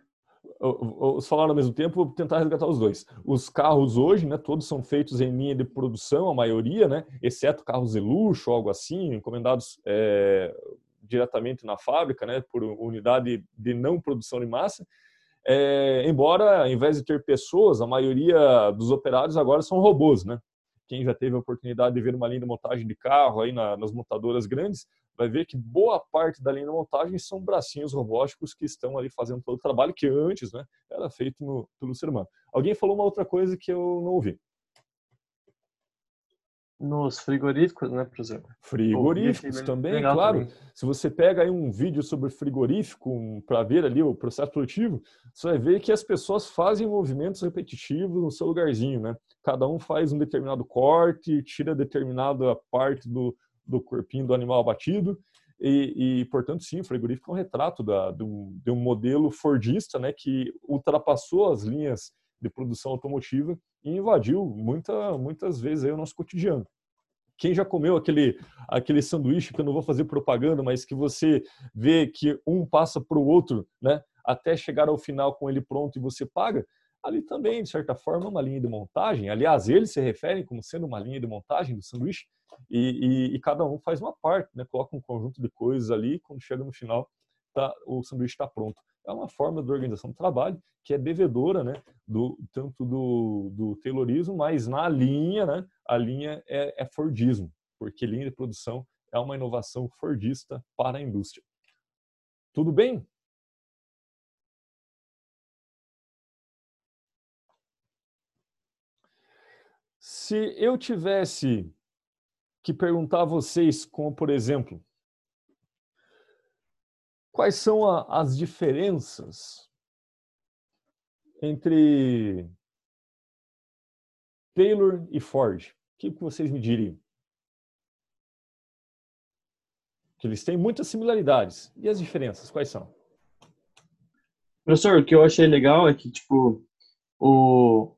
Os falaram ao mesmo tempo, vou tentar resgatar os dois. Os carros hoje, né, todos são feitos em linha de produção, a maioria, né, exceto carros de luxo, algo assim, encomendados é, diretamente na fábrica, né, por unidade de não produção de massa. É, embora, ao invés de ter pessoas, a maioria dos operários agora são robôs, né? Quem já teve a oportunidade de ver uma linha de montagem de carro aí na, nas montadoras grandes, vai ver que boa parte da linha de montagem são bracinhos robóticos que estão ali fazendo todo o trabalho que antes, né, era feito no, pelo ser humano. Alguém falou uma outra coisa que eu não ouvi. Nos frigoríficos, né, professor? Frigoríficos Ouvi, também, legal claro. também. Se você pega aí um vídeo sobre frigorífico um, para ver ali o processo produtivo, você vai ver que as pessoas fazem movimentos repetitivos no seu lugarzinho, né? Cada um faz um determinado corte, tira determinada parte do, do corpinho do animal abatido e, e, portanto, sim, o frigorífico é um retrato da, um, de um modelo fordista, né, que ultrapassou as linhas de produção automotiva e invadiu muita, muitas vezes aí o nosso cotidiano. Quem já comeu aquele, aquele sanduíche, que eu não vou fazer propaganda, mas que você vê que um passa para o outro, né, até chegar ao final com ele pronto e você paga, ali também, de certa forma, é uma linha de montagem. Aliás, eles se referem como sendo uma linha de montagem do sanduíche e, e, e cada um faz uma parte, né, coloca um conjunto de coisas ali e quando chega no final, tá, o sanduíche está pronto é uma forma de organização do trabalho que é devedora, né, do, tanto do, do Taylorismo, mas na linha, né, a linha é, é Fordismo, porque linha de produção é uma inovação Fordista para a indústria. Tudo bem? Se eu tivesse que perguntar a vocês, como por exemplo, quais são a, as diferenças entre Taylor e Ford? O que vocês me diriam? Que eles têm muitas similaridades. E as diferenças, quais são? Professor, o que eu achei legal é que, tipo, o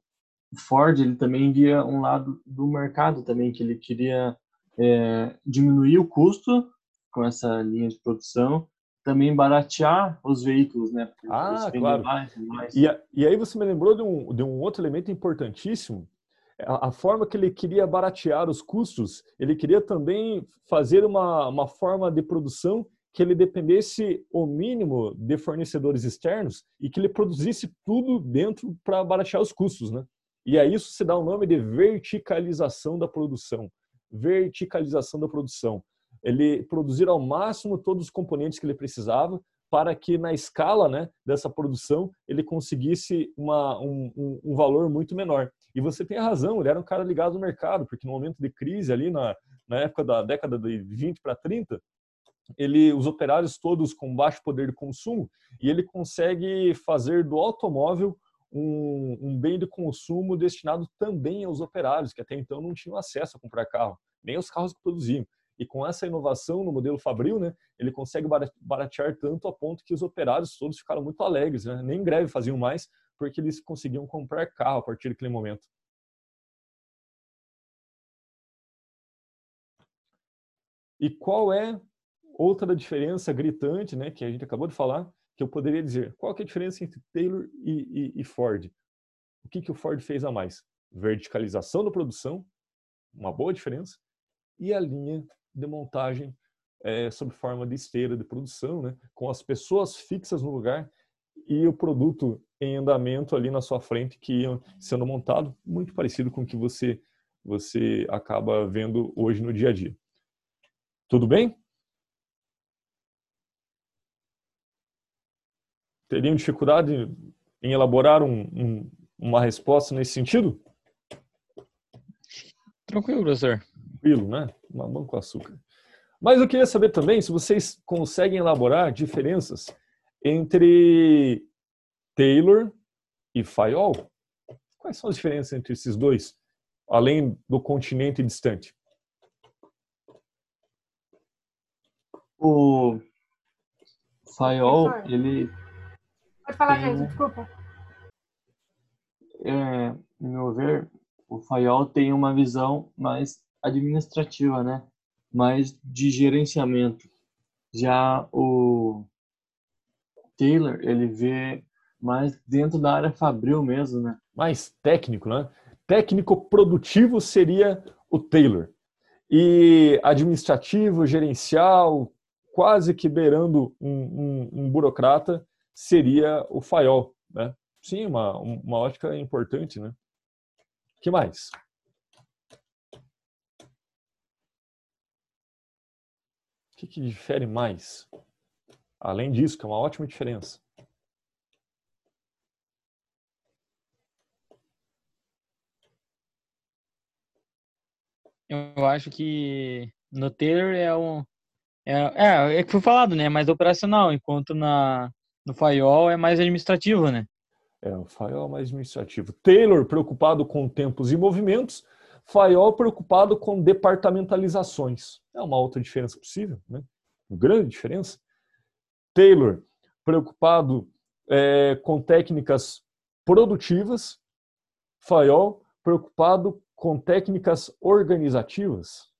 Ford, ele também via um lado do mercado também, que ele queria é, diminuir o custo com essa linha de produção também baratear os veículos, né? Ah, claro. mais, mais. E, a- e aí você me lembrou de um, de um outro elemento importantíssimo, a, a forma que ele queria baratear os custos, ele queria também fazer uma, uma forma de produção que ele dependesse o mínimo de fornecedores externos e que ele produzisse tudo dentro para baratear os custos, né? E a isso se dá o nome de verticalização da produção. Verticalização da produção. Ele produzir ao máximo todos os componentes que ele precisava para que na escala né, dessa produção ele conseguisse uma, um, um, valor muito menor. E você tem razão, ele era um cara ligado ao mercado, porque no momento de crise ali na, na época da década de 20 para 30, ele, os operários todos com baixo poder de consumo, e ele consegue fazer do automóvel um, um bem de consumo destinado também aos operários, que até então não tinham acesso a comprar carro, nem os carros que produziam. E com essa inovação no modelo Fabril, né, ele consegue bara- baratear tanto a ponto que os operários todos ficaram muito alegres, né? nem greve faziam mais, porque eles conseguiam comprar carro a partir daquele momento. E qual é outra diferença gritante, né, que a gente acabou de falar, que eu poderia dizer? Qual é a diferença entre Taylor e, e- e Ford? O que, que o Ford fez a mais? Verticalização da produção, uma boa diferença, e a linha de montagem eh, sob forma de esteira de produção, né, com as pessoas fixas no lugar e o produto em andamento ali na sua frente que ia sendo montado, muito parecido com o que você você acaba vendo hoje no dia a dia. Tudo bem? Teriam dificuldade em elaborar um- um- uma resposta nesse sentido? Tranquilo, professor. Tranquilo, né? Mamão com açúcar. Mas eu queria saber também se vocês conseguem elaborar diferenças entre Taylor e Fayol. Quais são as diferenças entre esses dois, além do continente distante? O Fayol, ele, Pode falar, Tem, gente, né? desculpa. é, no meu ver, o Fayol tem uma visão mais administrativa, né? Mais de gerenciamento. Já o Taylor, ele vê mais dentro da área fabril mesmo, né? mais técnico, né? Técnico produtivo seria o Taylor. E administrativo, gerencial, quase que beirando um, um- um burocrata, seria o Fayol, né? Sim, uma, uma ótica importante, né? que mais? Que, que difere mais? Além disso, que é uma ótima diferença. Eu acho que no Taylor é um. É, é, é que foi falado, né? É mais operacional, enquanto na, no Fayol é mais administrativo, né? É, o Fayol é mais administrativo. Taylor preocupado com tempos e movimentos, Fayol preocupado com departamentalizações. É uma outra diferença possível, né? Uma grande diferença. Taylor preocupado é, com técnicas produtivas, Fayol preocupado com técnicas organizativas.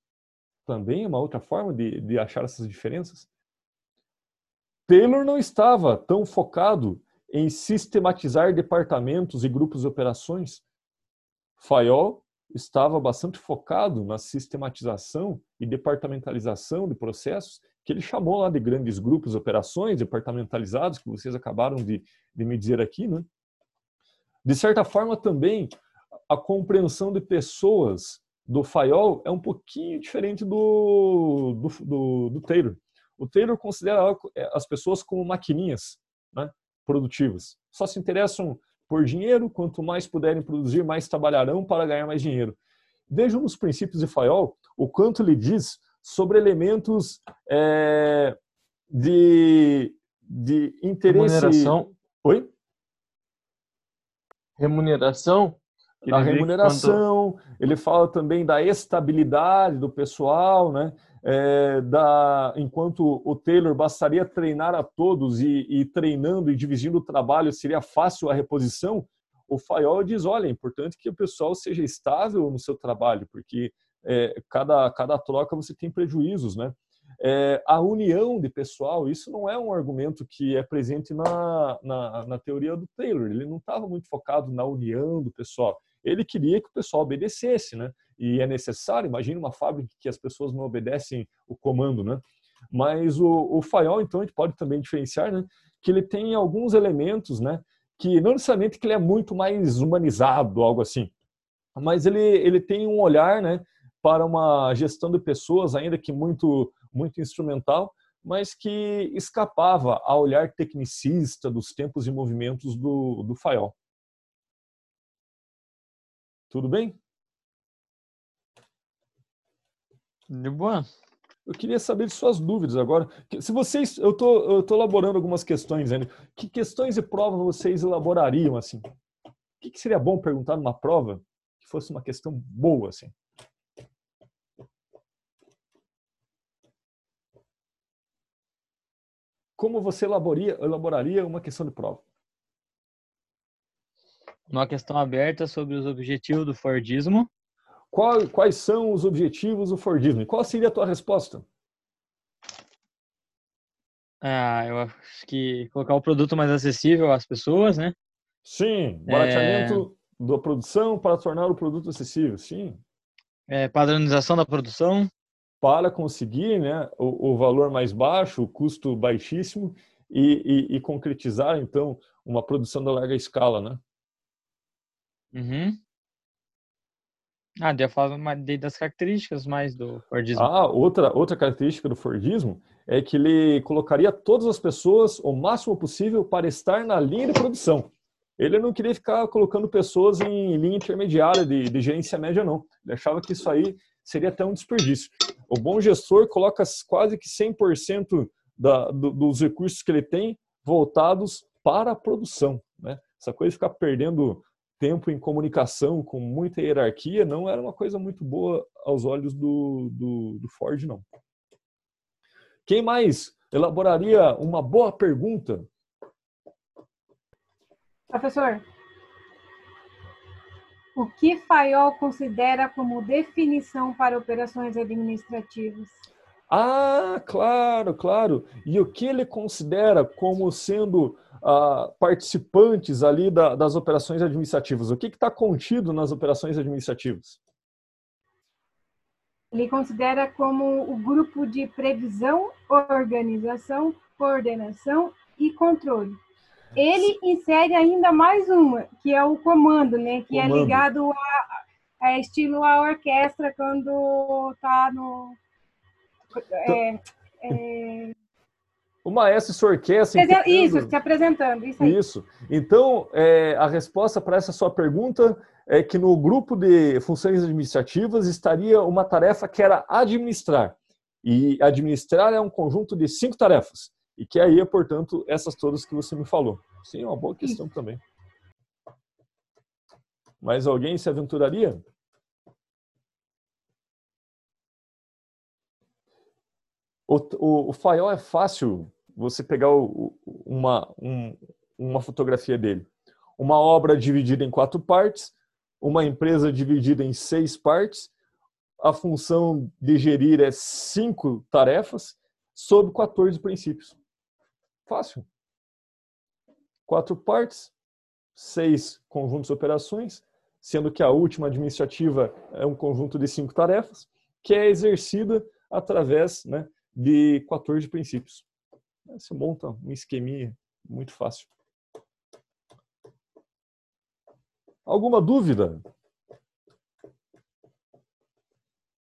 Também é uma outra forma de, de achar essas diferenças. Taylor não estava tão focado em sistematizar departamentos e grupos de operações. Fayol estava bastante focado na sistematização e departamentalização de processos, que ele chamou lá de grandes grupos operações departamentalizados, que vocês acabaram de, de me dizer aqui. Né? De certa forma, também, a compreensão de pessoas do Fayol é um pouquinho diferente do, do, do, do Taylor. O Taylor considera as pessoas como maquininhas, né? produtivas. Só se interessam por dinheiro, quanto mais puderem produzir, mais trabalharão para ganhar mais dinheiro. Vejam nos princípios de Fayol o quanto ele diz sobre elementos é, de, de interesse. Remuneração. Oi? Remuneração. Da remuneração, ele fala também da estabilidade do pessoal, né? É, da, enquanto o Taylor bastaria treinar a todos e, e, treinando e dividindo o trabalho seria fácil a reposição, o Fayol diz, olha, é importante que o pessoal seja estável no seu trabalho, porque é, cada, cada troca você tem prejuízos, né? É, a união de pessoal, isso não é um argumento que é presente na, na, na teoria do Taylor, ele não estava muito focado na união do pessoal, ele queria que o pessoal obedecesse, né? E é necessário, imagine uma fábrica que as pessoas não obedecem o comando, né? Mas o, o Fayol, então, a gente pode também diferenciar, né? Que ele tem alguns elementos, né? Que não necessariamente que ele é muito mais humanizado, algo assim. Mas ele, ele tem um olhar, né? Para uma gestão de pessoas, ainda que muito, muito instrumental, mas que escapava ao olhar tecnicista dos tempos e movimentos do, do Fayol. Tudo bem? De boa. Eu queria saber de suas dúvidas agora. Se vocês, eu tô, tô elaborando algumas questões ainda. Que questões de prova vocês elaborariam assim? O que, que seria bom perguntar numa prova que fosse uma questão boa assim? Como você elaboraria, elaboraria uma questão de prova? Uma questão aberta sobre os objetivos do Fordismo. Qual, quais são os objetivos do Fordismo? Qual seria a tua resposta? Ah, eu acho que colocar o produto mais acessível às pessoas, né? Sim, barateamento é... da produção para tornar o produto acessível, sim. É, padronização da produção. Para conseguir né, o, o valor mais baixo, o custo baixíssimo e, e, e concretizar, então, uma produção da larga escala, né? Uhum. Ah, eu falo das características mais do Fordismo. Ah, outra, outra característica do Fordismo é que ele colocaria todas as pessoas o máximo possível para estar na linha de produção. Ele não queria ficar colocando pessoas em linha intermediária de, de gerência média, não. Ele achava que isso aí seria até um desperdício. O bom gestor coloca quase que 100% da, do, dos recursos que ele tem voltados para a produção. Né? Essa coisa de ficar perdendo tempo em comunicação com muita hierarquia não era uma coisa muito boa aos olhos do, do, do Ford, não. Quem mais elaboraria uma boa pergunta? Professor, o que Fayol considera como definição para operações administrativas? Ah, claro, claro. E o que ele considera como sendo uh, participantes ali da, das operações administrativas? O que está contido nas operações administrativas? Ele considera como o grupo de previsão, organização, coordenação e controle. Ele insere ainda mais uma, que é o comando, né? Que é comando. é ligado a, a, estilo a orquestra quando está no. É, é, o maestro se orquestra. Isso, se apresentando. Isso. Aí. isso. Então, é, a resposta para essa sua pergunta é que no grupo de funções administrativas estaria uma tarefa que era administrar. E administrar é um conjunto de cinco tarefas. E que aí é, portanto, essas todas que você me falou. Sim, é uma boa questão isso. também. Mais alguém se aventuraria? O, o, o Fayol é fácil você pegar o, uma, um, uma fotografia dele. Uma obra dividida em quatro partes, uma empresa dividida em seis partes, a função de gerir é cinco tarefas, sob 14 princípios. Fácil. Quatro partes, seis conjuntos de operações, sendo que a última administrativa é um conjunto de cinco tarefas, que é exercida através né, de 14 princípios. Você monta um esqueminha muito fácil. Alguma dúvida?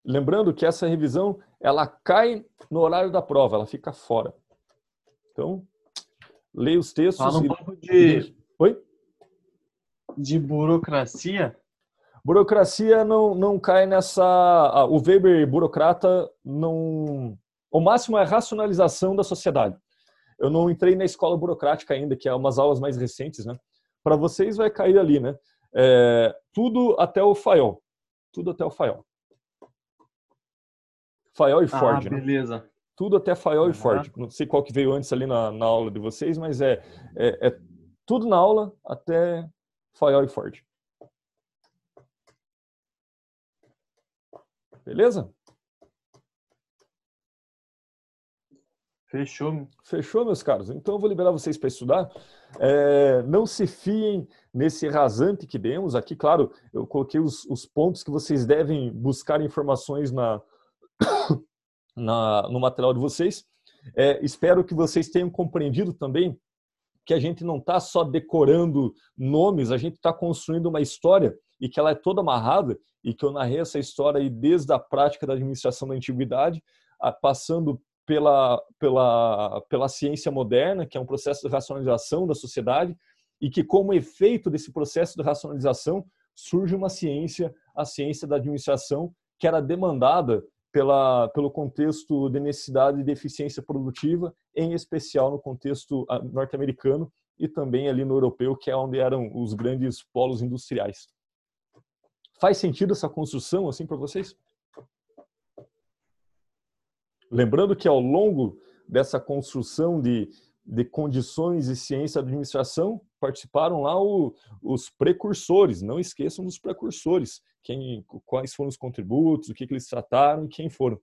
Lembrando que essa revisão ela cai no horário da prova, ela fica fora. Então, leia os textos. Fala um e... pouco de. Oi? De burocracia. Burocracia não, não cai nessa. O Weber burocrata não o máximo é a racionalização da sociedade. Eu não entrei na escola burocrática ainda, que é umas aulas mais recentes, né? Para vocês vai cair ali, né? É, tudo até o Fayol. Tudo até o Fayol. Fayol e Ford, ah, beleza. Né? Tudo até Fayol uhum. e Ford. Não sei qual que veio antes ali na, na aula de vocês, mas é, é, é tudo na aula até Fayol e Ford. Beleza? Fechou. Fechou, meus caros. Então eu vou liberar vocês para estudar. É, não se fiem nesse rasante que demos aqui. Claro, eu coloquei os, os pontos que vocês devem buscar informações na, na no material de vocês. É, espero que vocês tenham compreendido também que a gente não está só decorando nomes, a gente está construindo uma história e que ela é toda amarrada e que eu narrei essa história aí desde a prática da administração da antiguidade, passando pela, pela, pela ciência moderna, que é um processo de racionalização da sociedade, e que, como efeito desse processo de racionalização, surge uma ciência, a ciência da administração, que era demandada pela, pelo contexto de necessidade de eficiência produtiva, em especial no contexto ah, norte-americano e também ali no europeu, que é onde eram os grandes polos industriais. Faz sentido essa construção assim para vocês? Lembrando que ao longo dessa construção de, de condições e ciência da administração, participaram lá o, os precursores, não esqueçam dos precursores, quem, quais foram os contributos, o que, que eles trataram e quem foram.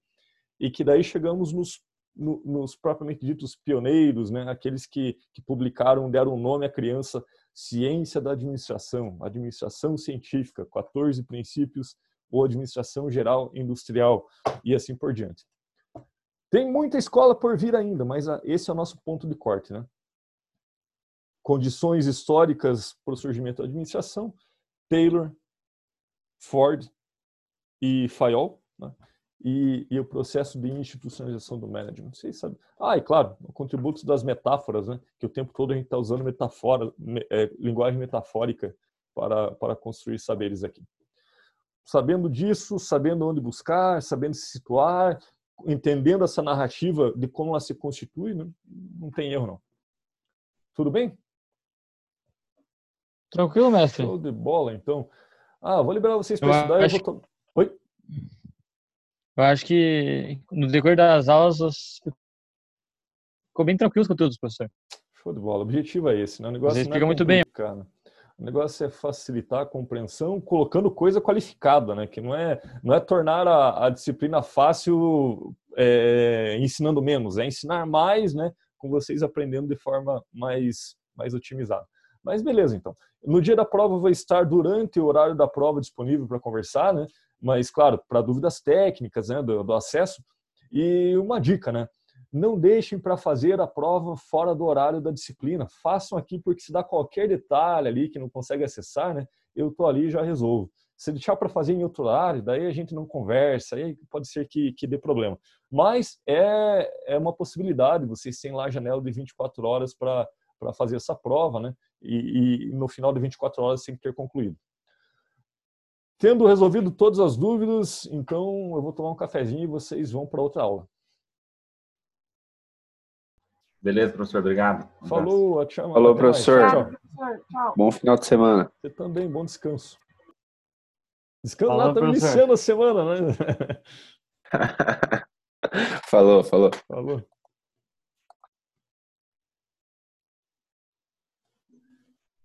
E que daí chegamos nos, no, nos propriamente ditos pioneiros, né? aqueles que, que publicaram, deram nome à criança Ciência da Administração, Administração Científica, 14 princípios, ou Administração Geral Industrial, e assim por diante. Tem muita escola por vir ainda, mas ah, esse é o nosso ponto de corte, né? Condições históricas para o surgimento da administração, Taylor, Ford e Fayol, né? e, e, o processo de institucionalização do management. Vocês sabem. Ah, e claro, contributos das metáforas, né? que o tempo todo a gente está usando metafora, é, linguagem metafórica para, para construir saberes aqui. sabendo disso, sabendo onde buscar, sabendo se situar, entendendo essa narrativa de como ela se constitui, não, não tem erro não. Tudo bem? Tranquilo, mestre. Show de bola, então. Ah, vou liberar vocês para Eu estudar. Eu acho- vou to- Oi? Eu acho que no decorrer das aulas os- ficou bem tranquilo os conteúdos, professor. Show de bola. O objetivo é esse, né? O negócio Você não é explica muito bem. né? O negócio é facilitar a compreensão colocando coisa qualificada, né? Que não é, não é tornar a, a disciplina fácil é, ensinando menos, é ensinar mais, né? Com vocês aprendendo de forma mais, mais otimizada. Mas beleza, então. No dia da prova vou estar durante o horário da prova disponível para conversar, né? Mas, claro, para dúvidas técnicas, né? Do, do acesso. E uma dica, né? Não deixem para fazer a prova fora do horário da disciplina. Façam aqui porque se dá qualquer detalhe ali que não consegue acessar, né? Eu tô ali e já resolvo. Se deixar para fazer em outro horário, daí a gente não conversa, aí pode ser que, que dê problema. Mas é, é uma possibilidade, vocês têm lá a janela de 24 horas para fazer essa prova, né? E, e no final de 24 horas tem que ter concluído. Tendo resolvido todas as dúvidas, então eu vou tomar um cafezinho e vocês vão para outra aula. Beleza, professor, obrigado. Um. Falou, tchau. Falou, professor. Tchau. Professor, tchau. Bom final de semana. Você também, bom descanso. Descanso Falou, lá, professor. iniciando a semana, né? falou, falou. Falou.